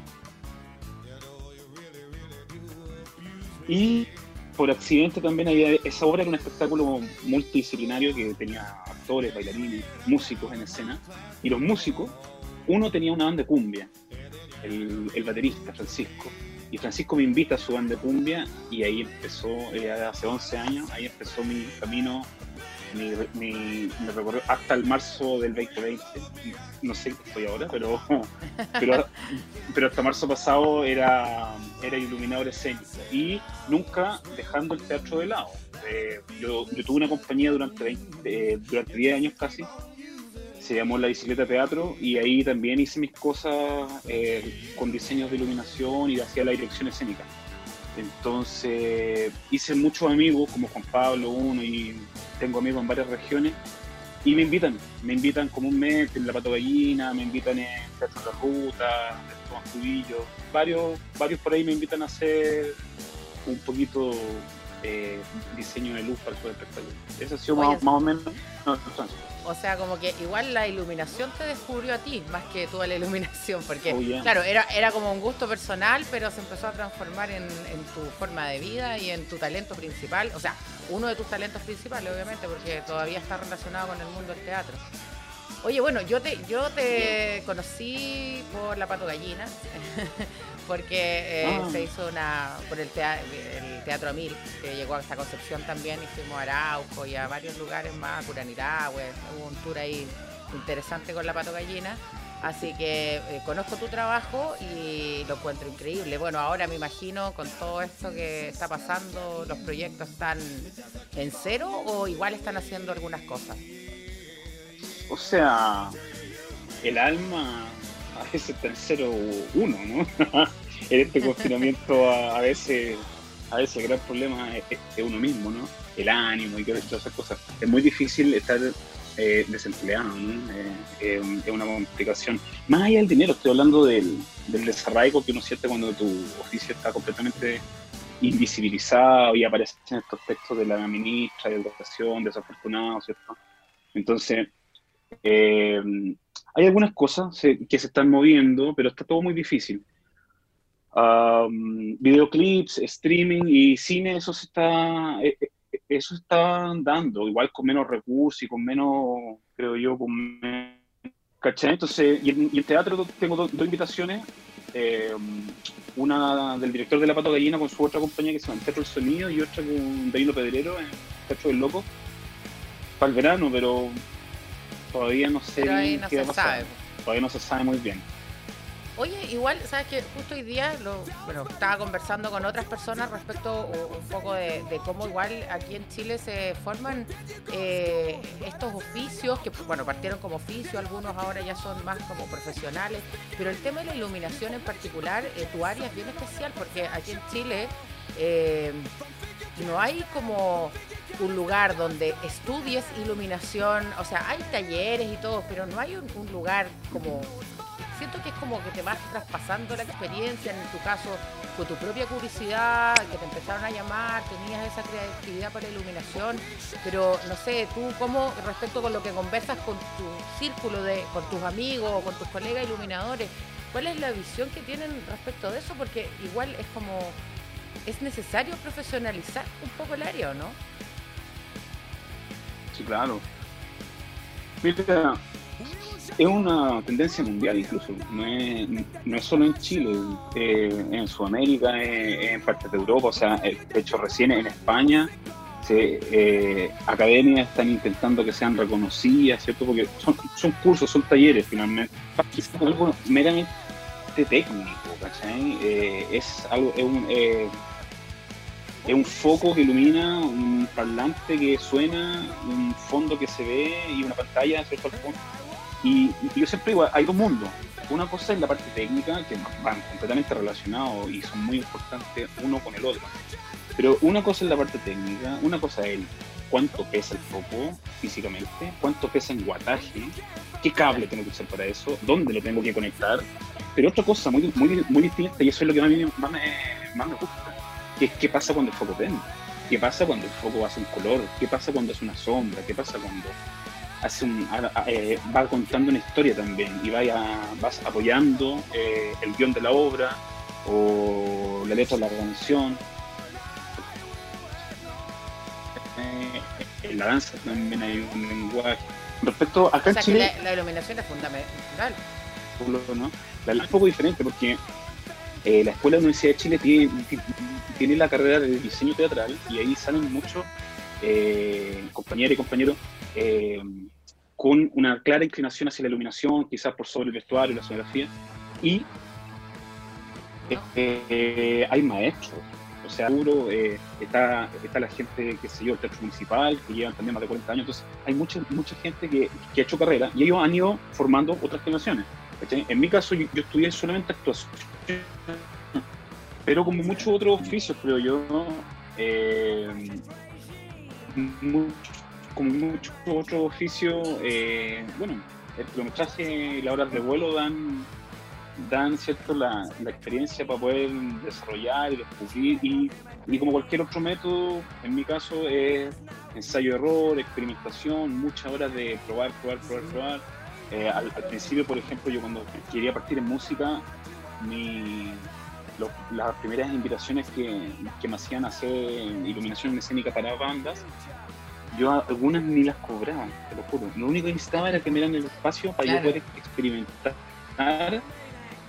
Y por accidente también había, esa obra era un espectáculo multidisciplinario que tenía actores, bailarines, músicos en escena. Y los músicos, uno tenía una banda de cumbia, el, el baterista Francisco. Y Francisco me invita a su banda de cumbia y ahí empezó, eh, hace 11 años, ahí empezó mi camino mi, recorrió hasta el marzo del 2020. No sé qué estoy ahora, pero, pero, pero hasta marzo pasado era, era iluminador escénico y nunca dejando el teatro de lado. Eh, yo, yo, tuve una compañía durante, 20, durante 10 años casi, se llamó La Bicicleta Teatro y ahí también hice mis cosas eh, con diseños de iluminación y hacía la dirección escénica. Entonces hice muchos amigos como Juan Pablo uno y tengo amigos en varias regiones y me invitan, me invitan comúnmente en La Pato Gallina, me invitan en Teatro de la Ruta, en Tomás Cubillo, varios, varios por ahí me invitan a hacer un poquito eh, diseño de luz para su espectáculo. Esa ha sido más, o menos o sea, como que igual la iluminación te descubrió a ti, más que tú a la iluminación, porque, oh, claro, era, era como un gusto personal, pero se empezó a transformar en, tu forma de vida y en tu talento principal, o sea, uno de tus talentos principales, obviamente, porque todavía está relacionado con el mundo del teatro. Oye, bueno, yo te, yo te conocí por La Pato Gallina, porque eh, ah. se hizo una por el, teatro, el Teatro Mil, que llegó hasta Concepción también, y fuimos a Arauco y a varios lugares más, Curaniragüe, hubo un tour ahí interesante con La Pato Gallina. Así que eh, conozco tu trabajo y lo encuentro increíble. Bueno, ahora me imagino con todo esto que está pasando, los proyectos están en cero o igual están haciendo algunas cosas. O sea, el alma a veces está en cero uno, ¿no? en este confinamiento a, veces a veces el gran problema es, uno mismo, ¿no? El ánimo y todas esas cosas. Es muy difícil estar eh, desempleado, ¿no? Eh, es una complicación. Más allá del dinero, estoy hablando del, del desarraigo que uno siente cuando tu oficio está completamente invisibilizado y aparecen estos textos de la ministra de Educación, desafortunado, ¿cierto? Entonces, eh, hay algunas cosas que se están moviendo, pero está todo muy difícil. videoclips, streaming y cine, eso se está, eh, eh, eso está dando, igual con menos recursos y con menos, creo yo, con menos. Entonces, y en, teatro tengo dos invitaciones, una del director de La Pato Gallina con su otra compañía que se llama Teatro del Sonido y otra con Danilo Pedrero en Teatro del Loco, para el verano, pero todavía no sé no qué se sabe. Todavía no se sabe muy bien. Oye, igual, sabes que justo hoy día lo, bueno, estaba conversando con otras personas respecto un poco de, cómo igual aquí en Chile se forman eh, estos oficios que, bueno, partieron como oficio, algunos ahora ya son más como profesionales, pero el tema de la iluminación en particular, eh, tu área es bien especial porque aquí en Chile eh, no hay como un lugar donde estudies iluminación, o sea, hay talleres y todo, pero no hay un, lugar como siento que es como que te vas traspasando la experiencia, en tu caso con tu propia curiosidad, que te empezaron a llamar, tenías esa creatividad para iluminación, pero no sé, tú cómo respecto con lo que conversas con tu círculo de, con tus amigos con tus colegas iluminadores, ¿cuál es la visión que tienen respecto de eso? Porque igual es como, es necesario profesionalizar un poco el área, ¿o no? Sí, claro. Mira, es una tendencia mundial incluso, no es, no es solo en Chile, eh, en Sudamérica, en partes de Europa, o sea, de hecho recién en España eh, academias están intentando que sean reconocidas, ¿cierto? Porque son, son cursos, son talleres finalmente, algo meramente técnico, Eh, es algo, es un, es un foco que ilumina, un parlante que suena, un fondo que se ve y una pantalla. Y, yo siempre digo, hay dos mundos. Una cosa es la parte técnica, que van completamente relacionados y son muy importantes uno con el otro. Pero una cosa es la parte técnica, una cosa es el cuánto pesa el foco físicamente, cuánto pesa en guataje, qué cable tengo que usar para eso, dónde lo tengo que conectar. Pero otra cosa muy, muy, muy distinta, y eso es lo que más, me, más me gusta, ¿Qué, pasa cuando el foco prende? ¿Qué pasa cuando el foco hace un color? ¿Qué pasa cuando hace una sombra? ¿Qué pasa cuando hace un, eh, va contando una historia también y vaya, vas apoyando eh, el guion de la obra o la letra de la canción? Eh, en la danza también hay un lenguaje. Respecto acá en Chile. La, iluminación es fundamental. ¿no? La, es un poco diferente porque la Escuela de la Universidad de Chile tiene, tiene la carrera de diseño teatral y ahí salen muchos eh, compañeros y compañeros eh, con una clara inclinación hacia la iluminación, quizás por sobre el vestuario, la sonografía, y eh, hay maestros. O sea, seguro está, está la gente, que se yo, el teatro municipal, que llevan también más de 40 años. Entonces, hay mucha, mucha gente que, que ha hecho carrera y ellos han ido formando otras generaciones. En mi caso, yo, estudié solamente actuación pero como muchos otros oficios, creo yo, eh, como muchos otros oficios, eh, bueno, el kilometraje y las horas de vuelo dan, dan cierto la, experiencia para poder desarrollar y descubrir y, y, como cualquier otro método, en mi caso es ensayo-error, experimentación, muchas horas de probar, probar, probar, probar. Eh, al, principio, por ejemplo, yo cuando quería partir en música, mi, las primeras invitaciones que, que me hacían hacer iluminación escénica para bandas, yo algunas ni las cobraba, te lo juro. Lo único que necesitaba era que me dieran el espacio para yo poder experimentar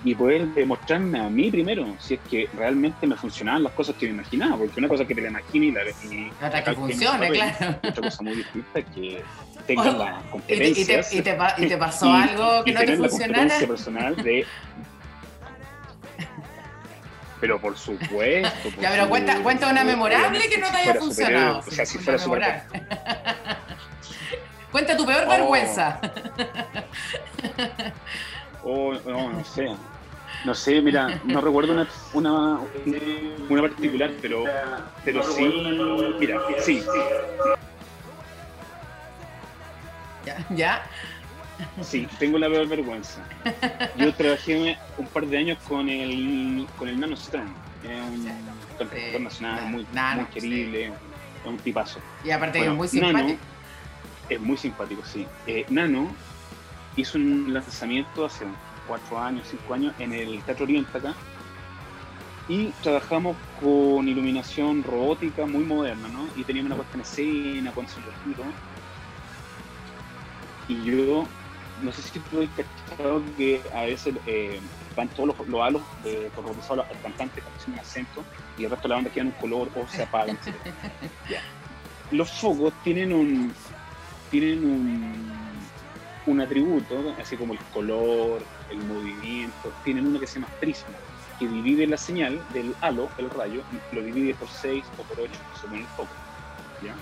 y poder demostrarme a mí primero si es que realmente me funcionaban las cosas que me imaginaba, porque una cosa que te la imagine y la y otra que funcione, claro. Otra cosa muy distinta es que tengas la competencia. ¿Y, te, y, te, pasó algo que no te funcionara? La personal de pero por supuesto. ya, pero cuenta, cuenta una memorable que no te haya funcionado. O sea, si fuera super... cuenta tu peor vergüenza. Oh, no, no sé. No sé, mira, no recuerdo una, una, una particular, pero, pero sí, mira, sí. ¿Ya? ¿Ya? Sí, tengo la peor vergüenza. Yo trabajé un par de años con el, con el Nano Strong, un cantautor nacional muy, muy querible, es un tipazo. Y aparte es muy simpático. es muy simpático, sí. Eh, Nano hizo un lanzamiento hace cuatro años, cinco años en el Teatro Oriente acá y trabajamos con iluminación robótica muy moderna, ¿no? Y teníamos una puesta en escena con su Y yo no sé si tú has que a veces eh, van todos los, los halos eh, robotizados al cantante con un acento y el resto de la banda queda en un color o se apagan. Los focos tienen un tienen un, un atributo, así como el color, el movimiento, tienen uno que se llama prisma, que divide la señal del halo, el rayo, lo divide por 6 o por 8 según el foco. ¿ya?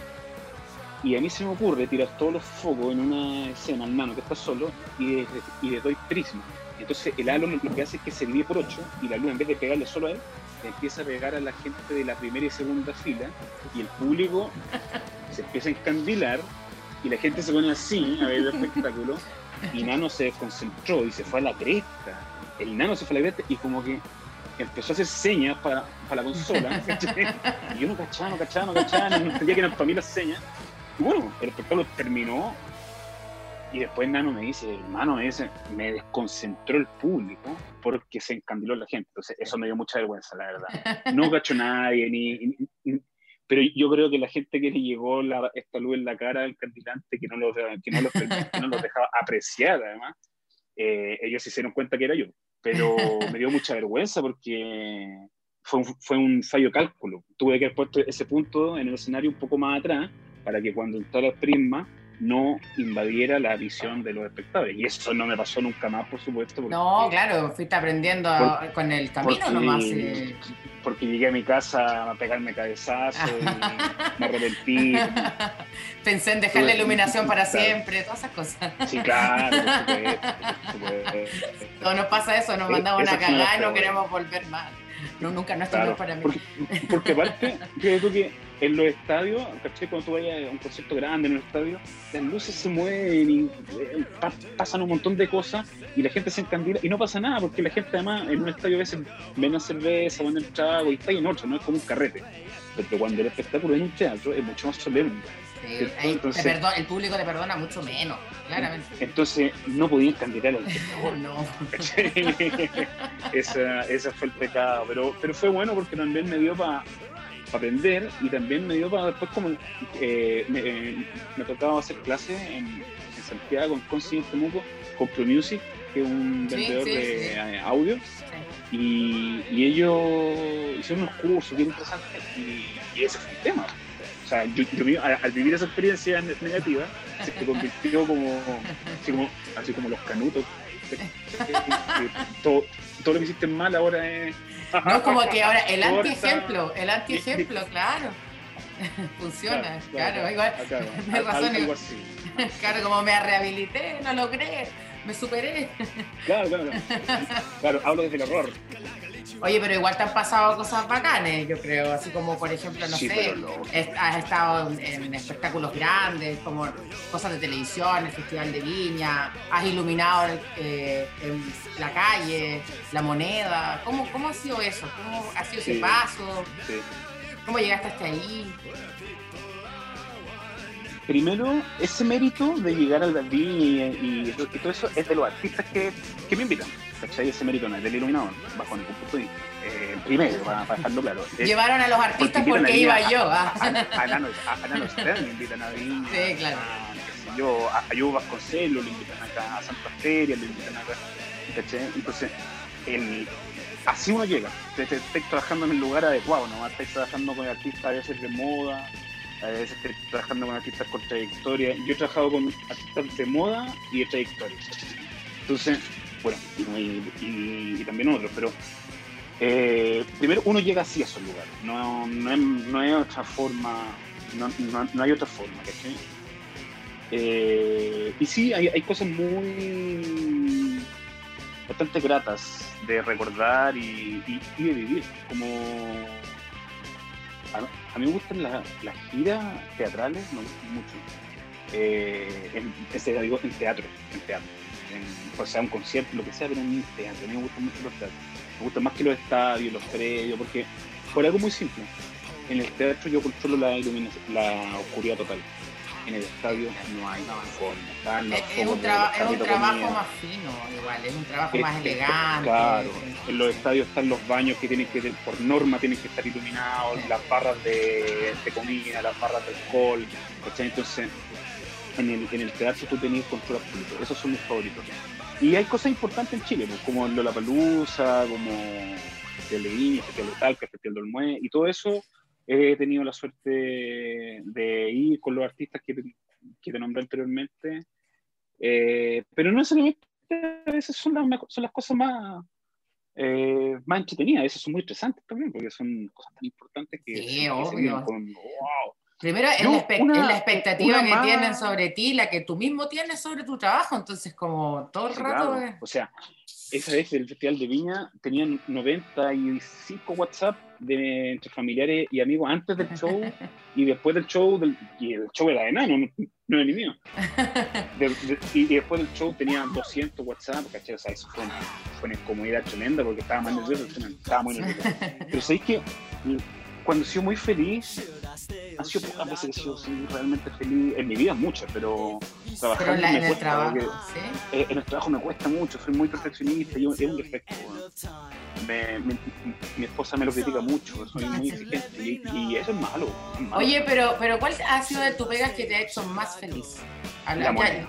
Y a mí se me ocurre tirar todos los focos en una escena al nano que está solo y, le doy prisma. Entonces el halo lo que hace es que se divide por 8 y la luz en vez de pegarle solo a él, empieza a pegar a la gente de la primera y segunda fila y el público se empieza a encandilar y la gente se pone así a ver el espectáculo y Nano se desconcentró y se fue a la cresta. El Nano se fue a la cresta y como que empezó a hacer señas para, para la consola. y yo no cachaba, no cachaba, no cachaba, no entendía que eran para mí las señas bueno, el espectáculo terminó y después Nano me dice, hermano, me, me desconcentró el público porque se encandiló la gente. Entonces, eso me dio mucha vergüenza, la verdad. No cacho nadie, ni, pero yo creo que la gente que le llegó esta luz en la cara al candilante, que no los, que no los, que no los dejaba apreciar, además, eh, ellos se hicieron cuenta que era yo. Pero me dio mucha vergüenza porque fue un, fue un fallo cálculo. Tuve que haber puesto ese punto en el escenario un poco más atrás para que cuando entrara el prisma no invadiera la visión de los espectadores. Y eso no me pasó nunca más, por supuesto. no, claro, fuiste aprendiendo con el camino porque, nomás. Porque llegué a mi casa a pegarme cabezazos y me arrepentí. Pensé en dejar la iluminación para siempre, todas esas cosas. Sí, claro, No nos pasa eso, nos mandamos a cagar y no queremos volver más. No, nunca, no está para mí. Porque, porque aparte, creo que en los estadios, ¿caché? Cuando tú vayas a un concierto grande en un estadio, las luces se mueven y eh, pasan un montón de cosas y la gente se encandila y no pasa nada porque la gente además en un estadio a veces ven a cerveza, ven el trago y está ahí en otro, no es como un carrete. Pero cuando el espectáculo es un teatro es mucho más solemne. entonces, el público te perdona mucho menos, claramente. Entonces no podía candidatar al espectáculo. no. esa, ese fue el pecado, pero, pero fue bueno porque también me dio para aprender y también me dio para después como eh, me, me, tocaba hacer clases en, en, Santiago, en Conci, Temuco, con Music, que es un vendedor de eh, audio. Y, y, ellos hicieron unos cursos bien interesantes y, y ese fue el tema. O sea, yo, yo al, vivir esa experiencia negativa, se convirtió como así como, así como los canutos. todo, todo lo que hiciste mal ahora es no es como que ahora el anti-ejemplo, el anti-ejemplo, claro. Funciona, claro, igual. me razón, claro, como me rehabilité, no logré, me superé. Claro, claro. Claro, hablo desde el error. Oye, pero igual te han pasado cosas bacanes, yo creo, así como por ejemplo, no sé, has estado en, espectáculos grandes, como cosas de televisión, el Festival de Viña, has iluminado eh, en la calle, la moneda. ¿Cómo, ¿Cómo ha sido eso? ¿Cómo ha sido ese paso? ¿Cómo llegaste hasta ahí? primero, ese mérito de llegar al Viña y, todo eso es de los artistas que, que me invitan. ¿Cachai? Ese mérito no es del iluminador, bajo ningún punto de vista. Eh, primero, para, dejarlo claro. Llevaron a los artistas porque, iba yo. ¿ah? A, a, Nano, me invitan a Viña. Sí, claro. A, yo, a Ayubo Vasconcelos lo invitan acá, a Santa Feria lo invitan acá. ¿cachai? Entonces, el, así uno llega. Estáis trabajando en el lugar adecuado, ¿no? Estáis trabajando con artistas a veces de moda, a veces estoy trabajando con artistas con trayectoria. Yo he trabajado con artistas de moda y de trayectoria. Entonces, bueno, y, también otros, pero eh, primero uno llega así a esos lugares, no, no, hay otra forma, no, hay otra forma. Eh, y sí, hay, hay, cosas muy bastante gratas de recordar y, y de vivir, como a, mí me gustan las giras teatrales, me gustan mucho. Eh, en, digo, en teatro, en teatro. O sea, un concierto, lo que sea, pero en teatro. A mí me gustan mucho los teatros. Me gustan más que los estadios, los predios, porque por algo muy simple. En el teatro yo controlo la iluminación, la oscuridad total en el estadio no hay forma. Es, un, trabajo más fino, igual, es un trabajo más elegante. Claro, en los estadios están los baños que tienen que, por norma, tienen que estar iluminados, las barras de, comida, las barras de alcohol, Entonces, en el, en el teatro tú tenías control absoluto, esos son mis favoritos. Y hay cosas importantes en Chile, pues, como Lollapalooza, como el de el Festival de Talca, el Festival del Mue, y todo eso he tenido la suerte de ir con los artistas que, que te nombré anteriormente, eh, pero no necesariamente a veces son las, son las cosas más, eh, más entretenidas, a veces son muy estresantes también, porque son cosas tan importantes que... Sí, obvio. Primero es, la, expectativa que tienen sobre ti, la que tú mismo tienes sobre tu trabajo, entonces como todo el rato... O sea, esa vez el Festival de Viña tenían 95 WhatsApp de, entre familiares y amigos antes del show y después del show, del, y el show era de enano, no, no era ni mío. y, después del show tenía 200 WhatsApp, ¿cachai? O sea, eso fue una, fue una incomodidad tremenda porque estaba más nervioso, estaba muy nervioso. Pero sabéis que cuando he sido muy feliz, han sido pocas veces que he sido realmente feliz, en mi vida muchas, pero trabajar en, el trabajo, eh, en el trabajo me cuesta mucho, soy muy perfeccionista, y es un defecto. mi esposa me lo critica mucho, soy muy exigente y, eso es malo, Oye, pero, pero ¿cuál ha sido de tus pegas que te ha hecho más feliz? La moneda.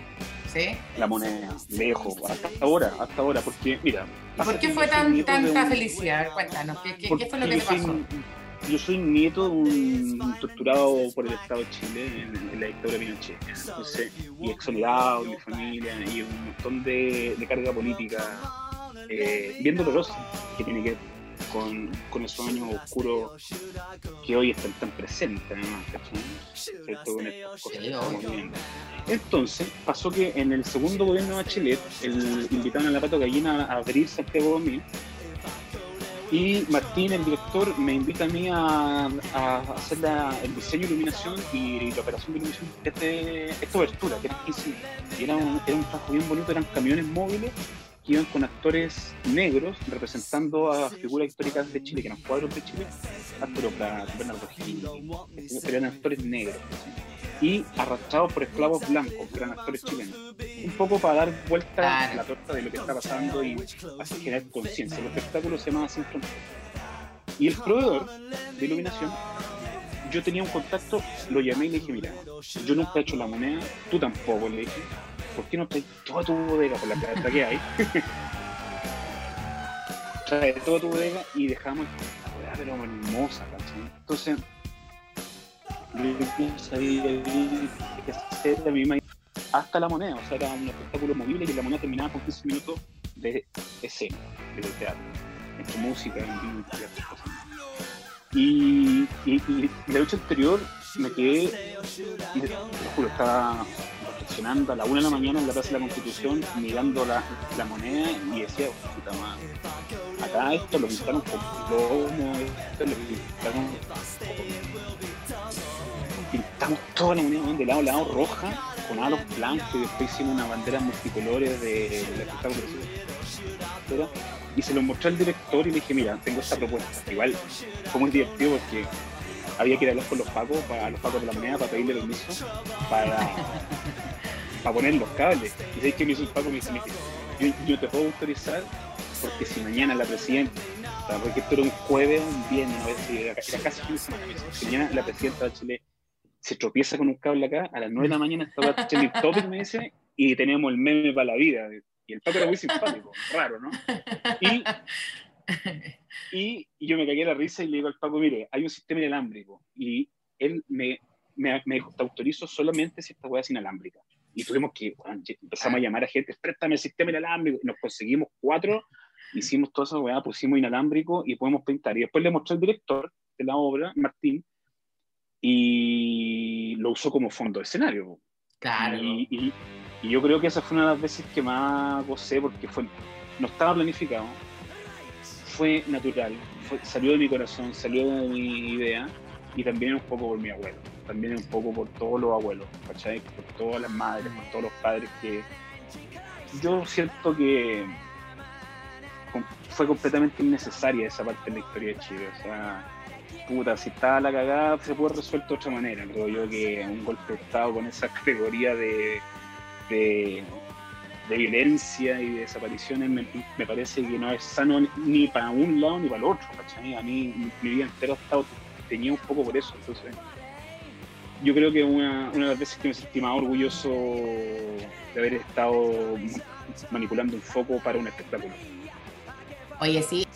¿Sí? La moneda, lejos, hasta ahora, hasta ahora, porque mira... ¿Por qué fue tan, tanta felicidad? Cuéntanos, ¿qué, qué, fue lo que te pasó? Yo soy nieto de un torturado por el Estado de Chile en, la dictadura de Pinochet. Entonces, y exonerado, mi familia, y un montón de, carga política eh, bien dolorosa que tiene que ver con, con esos años oscuros que hoy están tan presentes, Entonces, pasó que en el segundo gobierno de Bachelet, el, invitaron a la Pato Gallina a abrir Santiago 2000 y Martín, el director, me invita a mí a, hacer el diseño iluminación y la operación de iluminación de este, esta obertura, que era 15 Y era un, era un trabajo bien bonito, eran camiones móviles que iban con actores negros representando a figuras históricas de Chile, que eran cuadros de Chile, Arturo Prat, Bernardo Gil, eran actores negros y arrastrados por esclavos blancos, que eran actores chilenos. Un poco para dar vuelta a la torta de lo que está pasando y así generar conciencia. El espectáculo se llama Sin Fronteras. Y el proveedor de iluminación, yo tenía un contacto, lo llamé y le dije, mira, yo nunca he hecho la moneda, tú tampoco, le dije, ¿por qué no traes toda tu bodega por la plata que hay? Trae toda tu bodega y dejamos la pero hermosa, ¿cachai? Entonces, hasta la moneda, o sea, era un espectáculo movible y la moneda terminaba con 15 minutos de escena, de teatro, entre música, en vivo y cosas. Y, la noche anterior me quedé, y te estaba reflexionando a la una de la mañana en la Plaza de la Constitución, mirando la, la moneda y decía, puta madre, acá esto lo pintaron con plomo, esto lo pintaron pintamos toda la unidad de lado lado roja con halos blancos y después hicimos una bandera multicolores de, espectáculo y se lo mostré al director y le dije mira tengo esta propuesta igual fue muy divertido porque había que ir a hablar con los pacos para los pacos de la moneda para pedirle permiso para para poner los cables. Y sabéis que me hizo el paco me dice yo, yo te puedo autorizar porque si mañana la presidenta porque esto era un jueves un viernes a ver si era casi fin de semana si mañana la presidenta de Chile se tropieza con un cable acá, a las 9 de la mañana estaba el topic, me dice, y teníamos el meme para la vida. Y el Paco era muy simpático, raro, ¿no? Y, y, yo me cagué la risa y le digo al Paco, mire, hay un sistema inalámbrico. Y él me, me, me dijo, te autorizo solamente si esta hueá es inalámbrica. Y tuvimos que, empezamos a llamar a gente, préstame el sistema inalámbrico. Y nos conseguimos cuatro, hicimos toda esa hueá, pusimos inalámbrico y podemos pintar. Y después le mostré al director de la obra, Martín, y lo usó como fondo de escenario. Claro. Y, y, yo creo que esa fue una de las veces que más gocé porque fue, no estaba planificado, fue natural, salió de mi corazón, salió de mi idea y también un poco por mi abuelo, también un poco por todos los abuelos, ¿cachai? Por todas las madres, por todos los padres que yo siento que fue completamente innecesaria esa parte de la historia de Chile, o sea, puta, si estaba la cagada, se puede resuelto de otra manera. Creo yo que un golpe de Estado con esa categoría de, de, violencia y de desapariciones me, parece que no es sano ni para un lado ni para el otro. A mí mi vida entera ha estado teñida un poco por eso. Entonces, yo creo que una, una de las veces que me sentí más orgulloso de haber estado manipulando un foco para un espectáculo. Oye, sí,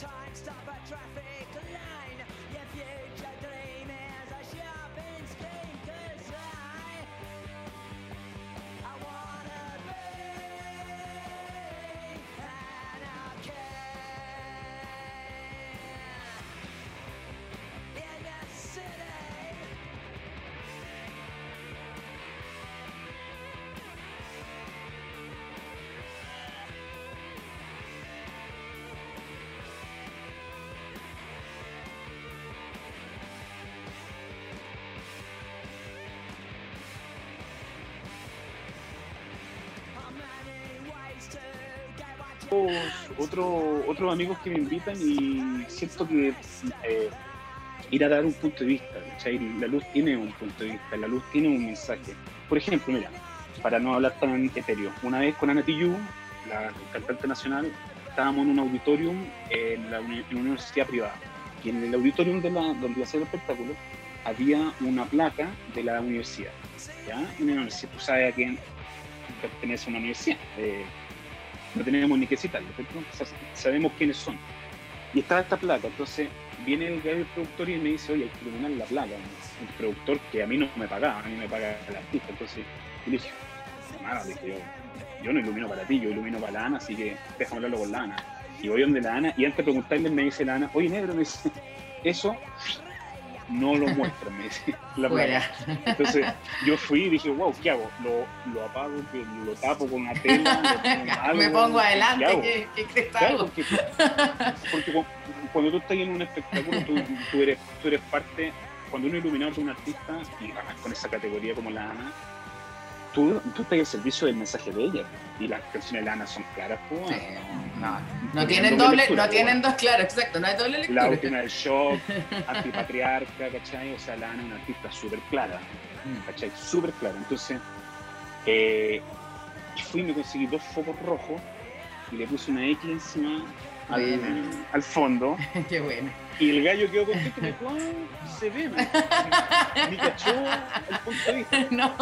otro, otros amigos que me invitan y siento que eh, ir a dar un punto de vista, la luz tiene un punto de vista, la luz tiene un mensaje. Por ejemplo, mira, para no hablar tan etéreo, una vez con Ana Tijoux, la cantante nacional, estábamos en un auditorium en, la, una universidad privada. Y en el auditorium de la, donde iba a ser el espectáculo había una placa de la universidad. ¿ya? Una universidad, tú sabes a quién pertenece a una universidad no tenemos ni que citarlo, sabemos quiénes son. Y estaba esta placa, entonces viene el, el productor y me dice, oye, hay que iluminar la placa. Un productor que a mí no me pagaba, a mí me paga el artista. Entonces yo le dije, no, dije yo, yo no ilumino para ti, yo ilumino para la Ana, así que déjame hablarlo con la Ana. Y voy donde la Ana, y antes de preguntarle me dice la Ana, oye, negro, me dice, eso no lo muestran, me dice la playa. Entonces yo fui y dije, wow, ¿qué hago? Lo, lo apago, lo tapo con una tela, algo, me pongo adelante, ¿qué, qué, claro, porque, porque, cuando tú estás en un espectáculo, tú, tú, eres, tú eres parte, cuando uno ilumina a un artista, y además con esa categoría como la Ana, tú, tú estás al servicio del mensaje de ella. Y las canciones de Ana son claras, pues. no, no tienen doble, no tienen dos, claro, exacto, no hay doble lectura. La última del shock, antipatriarca, ¿cachai? O sea, la Ana es una artista súper clara, mm. ¿cachai? Súper clara. Entonces, eh, fui y me conseguí dos focos rojos y le puse una X encima al, al, fondo. Qué bueno. Y el gallo quedó contento y dijo, se ve, ni cachó el punto de vista. No,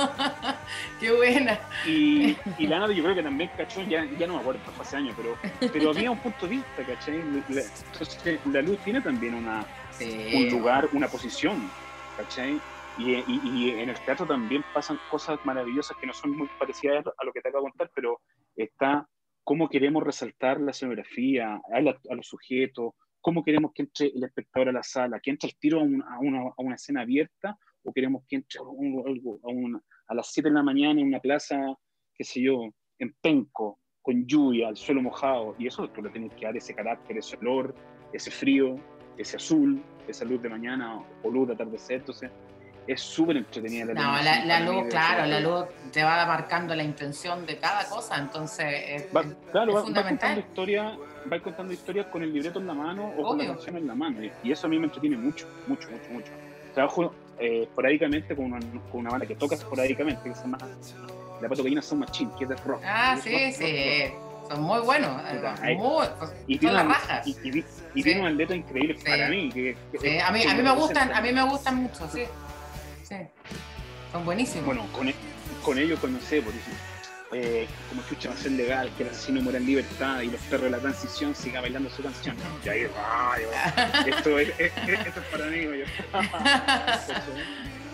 qué buena. Y, y la yo creo que también cachó, ya, ya no me acuerdo, fue hace años, pero, pero había un punto de vista, ¿cachai? entonces la luz tiene también una, un lugar, una posición, ¿cachai? Y, y, y, en el teatro también pasan cosas maravillosas que no son muy parecidas a lo que te acabo de contar, pero está cómo queremos resaltar la escenografía, a, a los sujetos, cómo queremos que entre el espectador a la sala, que entre el tiro a, una, a una, escena abierta o queremos que entre a, a, las 7 de la mañana en una plaza, qué sé yo, en Penco, con lluvia, el suelo mojado, y eso tú le tienes que dar ese carácter, ese olor, ese frío, ese azul, esa luz de mañana o luz de atardecer, entonces es súper entretenida la No, la, luz, claro, la luz te va marcando la intención de cada cosa, entonces es, claro, va, contando historias va contando historias con el libreto en la mano o con la canción en la mano, y, eso a mí me entretiene mucho, mucho, mucho, mucho. Trabajo eh, esporádicamente con una, con una banda que toca esporádicamente, que se llama La Pato Gallina Son Machine, que es de rock. Ah, sí, sí. Son muy buenos. Muy, y tiene una, y, y, y tiene una letra increíble para mí. Que, a mí, a mí me gustan, a mí me gustan mucho, sí. Sí. Son buenísimos. Bueno, con, e, con ellos comencé, por ejemplo. Eh, como chucha va a ser legal, que el asesino muera en libertad y los perros de la transición sigan bailando su canción. Y ahí, esto, es, esto es para mí.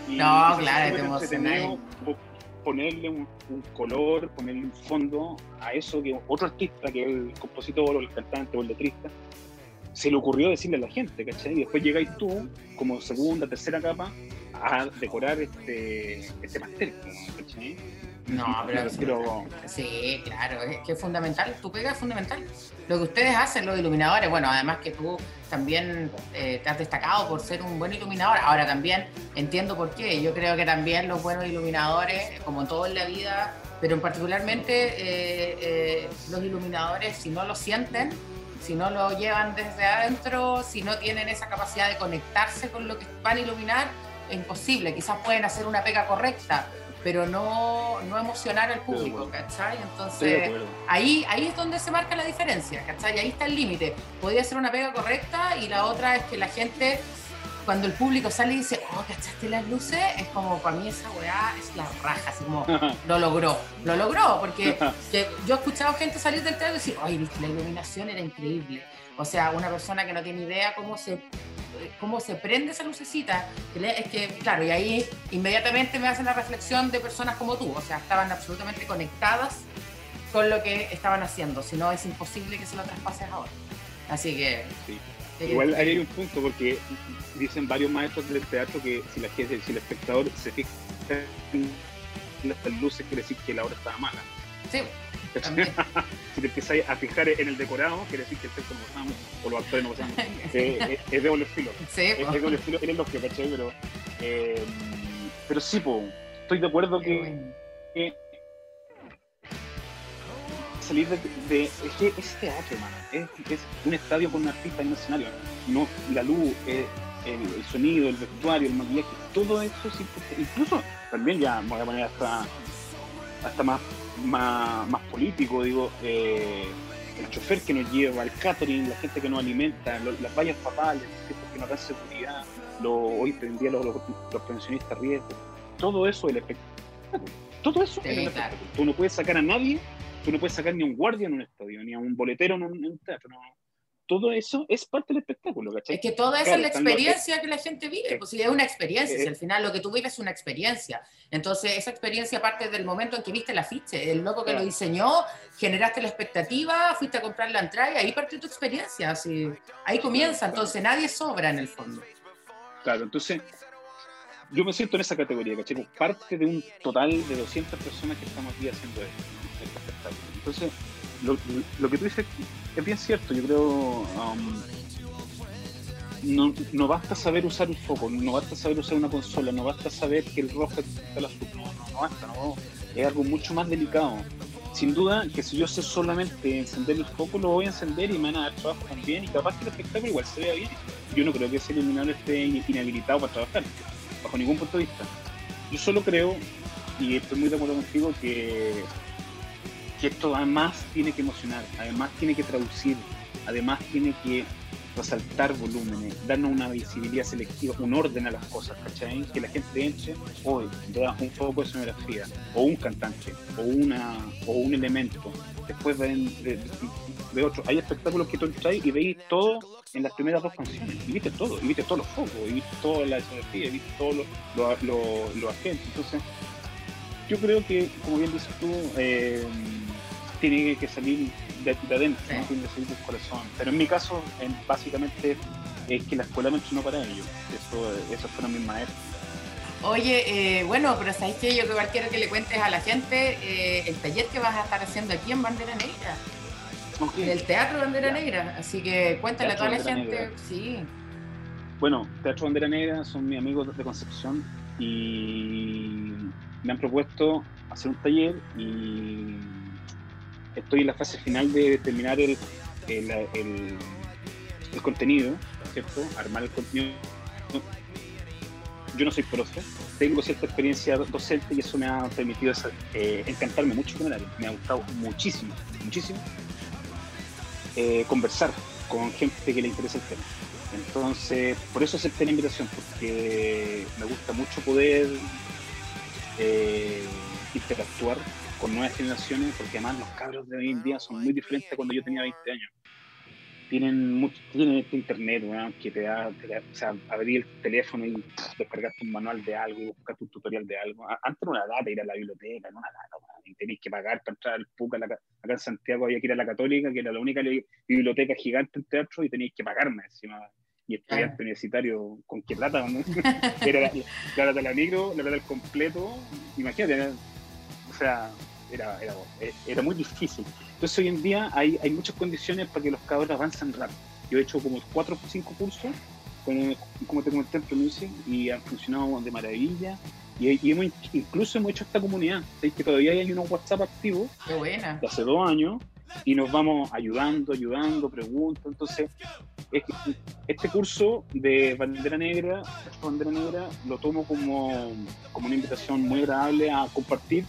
no, claro, te emocioné ponerle un, color, ponerle un fondo a eso que otro artista, que el compositor o el cantante o el letrista, se le ocurrió decirle a la gente, ¿cachai? Y después llegáis tú, como segunda, tercera capa, a decorar este, este pastel. No, pero, sí, claro, es que es fundamental, tu pega es fundamental. Lo que ustedes hacen, los iluminadores, bueno, además que tú también eh, te has destacado por ser un buen iluminador, ahora también entiendo por qué, yo creo que también los buenos iluminadores, como todo en la vida, pero particularmente eh, eh, los iluminadores, si no lo sienten, si no lo llevan desde adentro, si no tienen esa capacidad de conectarse con lo que van a iluminar, imposible. Quizás pueden hacer una pega correcta, pero no, no emocionar al público, ¿cachai? Entonces, ahí, ahí es donde se marca la diferencia, ¿cachai? Ahí está el límite. Podría ser una pega correcta y la otra es que la gente, cuando el público sale y dice, oh, ¿cachaste las luces? Es como, para mí esa weá es la raja, así como, lo logró, lo logró, porque yo he escuchado gente salir del teatro y decir, ay, viste, la iluminación era increíble. O sea, una persona que no tiene idea cómo se cómo se prende esa lucecita, es que, claro, y ahí inmediatamente me hacen la reflexión de personas como tú, o sea, estaban absolutamente conectadas con lo que estaban haciendo, si no es imposible que se lo traspases ahora. Así que... Igual ahí hay un punto, porque dicen varios maestros del teatro que si, la, si el espectador se fija en las luces, quiere decir que la obra estaba mala. Sí, si te empiezas a fijar en el decorado, quiere decir que el texto no pasamos, o los actores no pasamos. Eh, eh, es de doble estilo. Sí, es, de doble estilo, eres los que, ¿cachai? Pero, eh, pero sí, po, estoy de acuerdo que, salir de, de, es que es teatro, hermano. Es, es, un estadio con un artista en un escenario. No, la luz, el, el, sonido, el vestuario, el maquillaje, todo eso es importante. Incluso también ya me voy a poner hasta, hasta más más, más político, digo, eh, el chofer que nos lleva, el catering, la gente que nos alimenta, las vallas papales, que nos dan seguridad, lo, hoy prendía los, los, pensionistas riesgo, todo eso es el espectáculo. Todo eso es el espectáculo. Tú no puedes sacar a nadie, tú no puedes sacar ni a un guardia en un estadio, ni a un boletero en un, teatro. No, todo eso es parte del espectáculo, ¿cachai? Es que toda esa es la experiencia que la gente vive, pues si es una experiencia, si al final lo que tú vives es una experiencia. Entonces, esa experiencia parte del momento en que viste el afiche, el loco que lo diseñó, generaste la expectativa, fuiste a comprar la entrada y ahí partió tu experiencia, así, ahí comienza, entonces nadie sobra en el fondo. Claro, entonces yo me siento en esa categoría, ¿cachai? Parte de un total de 200 personas que estamos aquí haciendo esto, este Entonces, lo, lo, que tú dices es bien cierto, yo creo. Um, no, no, basta saber usar un foco, no basta saber usar una consola, no basta saber que el rojo es el azul, no, no, no basta, no, es algo mucho más delicado. Sin duda que si yo sé solamente encender el foco, lo voy a encender y me van a dar trabajo también y capaz que el espectáculo igual se vea bien. Yo no creo que ese iluminador esté inhabilitado para trabajar, bajo ningún punto de vista. Yo solo creo, y estoy muy de acuerdo contigo, que que esto además tiene que emocionar, además tiene que traducir, además tiene que resaltar volúmenes, darnos una visibilidad selectiva, un orden a las cosas, ¿cachai? Que la gente entre hoy, un foco de sonografía, o un cantante, o una o un elemento, después de, de, otro. Hay espectáculos que tú entras y veis todo en las primeras dos canciones, y viste todo, y viste todos los focos, y viste toda la sonografía, y viste todos los, los, agentes. Entonces, yo creo que, como bien dices tú, eh, tiene que salir de, adentro, ¿no? tiene que salir del corazón. Pero en mi caso, básicamente es que la escuela me entrenó para ello. Eso, esos fueron mis maestros. Oye, eh, bueno, pero ¿sabéis que Yo igual quiero que le cuentes a la gente eh, el taller que vas a estar haciendo aquí en Bandera Negra. El Teatro Bandera Negra. Así que cuéntale a toda la gente. Sí. Bueno, Teatro Bandera Negra son mis amigos de Concepción y me han propuesto hacer un taller y estoy en la fase final de terminar el, el, el, contenido, ¿cierto? Armar el contenido. Yo no soy profe, tengo cierta experiencia docente y eso me ha permitido eh, encantarme mucho con el área. Me ha gustado muchísimo, muchísimo eh, conversar con gente que le interesa el tema. Entonces, por eso acepté la invitación, porque me gusta mucho poder eh, interactuar con nuevas generaciones, porque además los cabros de hoy en día son muy diferentes a cuando yo tenía 20 años. Tienen mucho, tienen este internet, que te da, o sea, abrir el teléfono y descargarte un manual de algo y buscar un tutorial de algo. Antes no era data ir a la biblioteca, no era data, y tenéis que pagar para entrar al PUC. acá en Santiago había que ir a la Católica, que era la única biblioteca gigante en teatro, y tenéis que pagarme encima y estudiante universitario, ¿con qué plata? ¿no? era la, plata de la micro, la plata del completo, imagínate, o sea, era, era, muy difícil. Entonces hoy en día hay, hay muchas condiciones para que los cabros avancen rápido. Yo he hecho como cuatro o cinco cursos, como, como te comenté en y han funcionado de maravilla. Y, hemos, incluso hemos hecho esta comunidad. ¿sabes? Que todavía hay unos WhatsApp activos Qué buena. de hace dos años y nos vamos ayudando, ayudando, preguntas. Entonces, este curso de Bandera Negra, Bandera Negra, lo tomo como, como una invitación muy agradable a compartir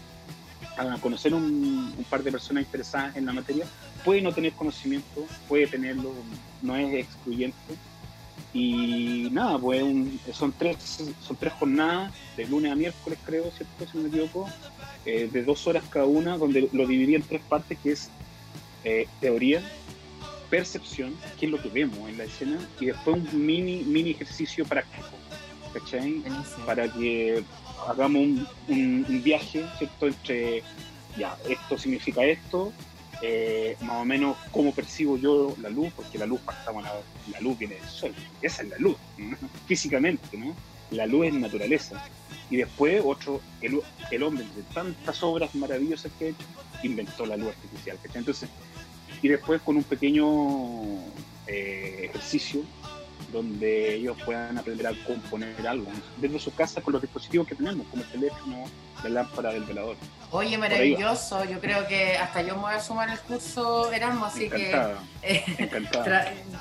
a conocer un, par de personas interesadas en la materia. Puede no tener conocimiento, puede tenerlo, no es excluyente. Y nada, pues son, tres, son tres jornadas, de lunes a miércoles creo, ¿cierto? Si no me equivoco, eh, de dos horas cada una, donde lo dividí en tres partes, que es eh, teoría, percepción, que es lo que vemos en la escena, y después un mini, mini ejercicio práctico, ¿cachai? Para que hagamos un, viaje, ¿cierto? Entre, ya, esto significa esto, eh, más o menos cómo percibo yo la luz, porque la luz, partamos, la, la luz viene del sol, esa es la luz, físicamente, ¿no? La luz es naturaleza. Y después otro, el, el hombre, de tantas obras maravillosas que inventó la luz artificial. Entonces, y después con un pequeño eh, ejercicio donde ellos puedan aprender a componer algo desde su casa con los dispositivos que tenemos, como el teléfono, la lámpara del velador. Oye, maravilloso. Yo creo que hasta yo me voy a sumar el curso Erasmus, así que. Eh,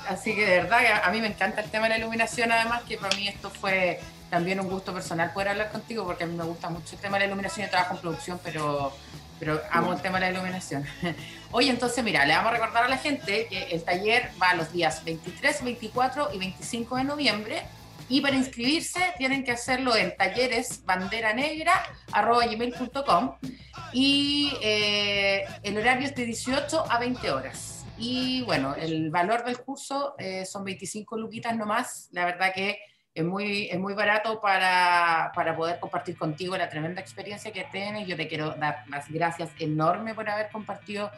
así que de verdad, a mí me encanta el tema de la iluminación, además, que para mí esto fue también un gusto personal poder hablar contigo, porque a mí me gusta mucho el tema de la iluminación. Yo trabajo en producción, pero pero amo el tema de la iluminación. Oye, entonces mira, le vamos a recordar a la gente que el taller va los días 23, 24 y 25 de noviembre y para inscribirse tienen que hacerlo en talleresbanderanegra.com y eh, el horario es de 18 a 20 horas. Y bueno, el valor del curso eh, son 25 luquitas nomás. La verdad que es muy, es muy barato para, para, poder compartir contigo la tremenda experiencia que tienes. Yo te quiero dar las gracias enormes por haber compartido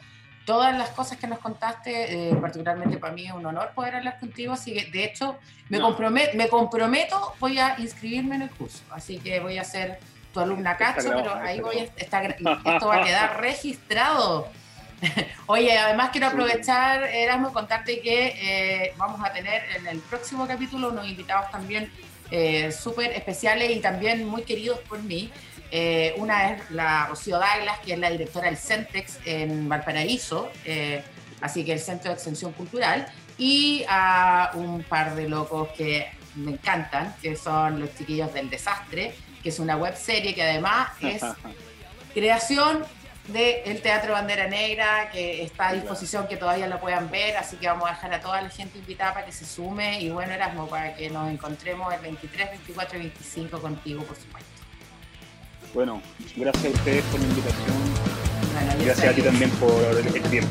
todas las cosas que nos contaste. Eh, particularmente para mí es un honor poder hablar contigo. Así que, de hecho, me, comprometo, me comprometo, voy a inscribirme en el curso. Así que voy a ser tu alumna Cacho, pero ahí voy a estar, esto va a quedar registrado. Oye, además quiero aprovechar, Erasmo, contarte que eh, vamos a tener en el próximo capítulo unos invitados también eh, súper especiales y también muy queridos por mí. Eh, una es la Rocío Douglas, que es la directora del Centex en Valparaíso, así que el Centro de Extensión Cultural, y a un par de locos que me encantan, que son los chiquillos del desastre, que es una web serie que además es creación del Teatro Bandera Negra, que está a disposición, que todavía lo puedan ver, así que vamos a dejar a toda la gente invitada para que se sume y bueno, Erasmo, para que nos encontremos el 23, 24 y 25 contigo, por supuesto. Bueno, gracias a ustedes por la invitación. gracias a ti también por el tiempo.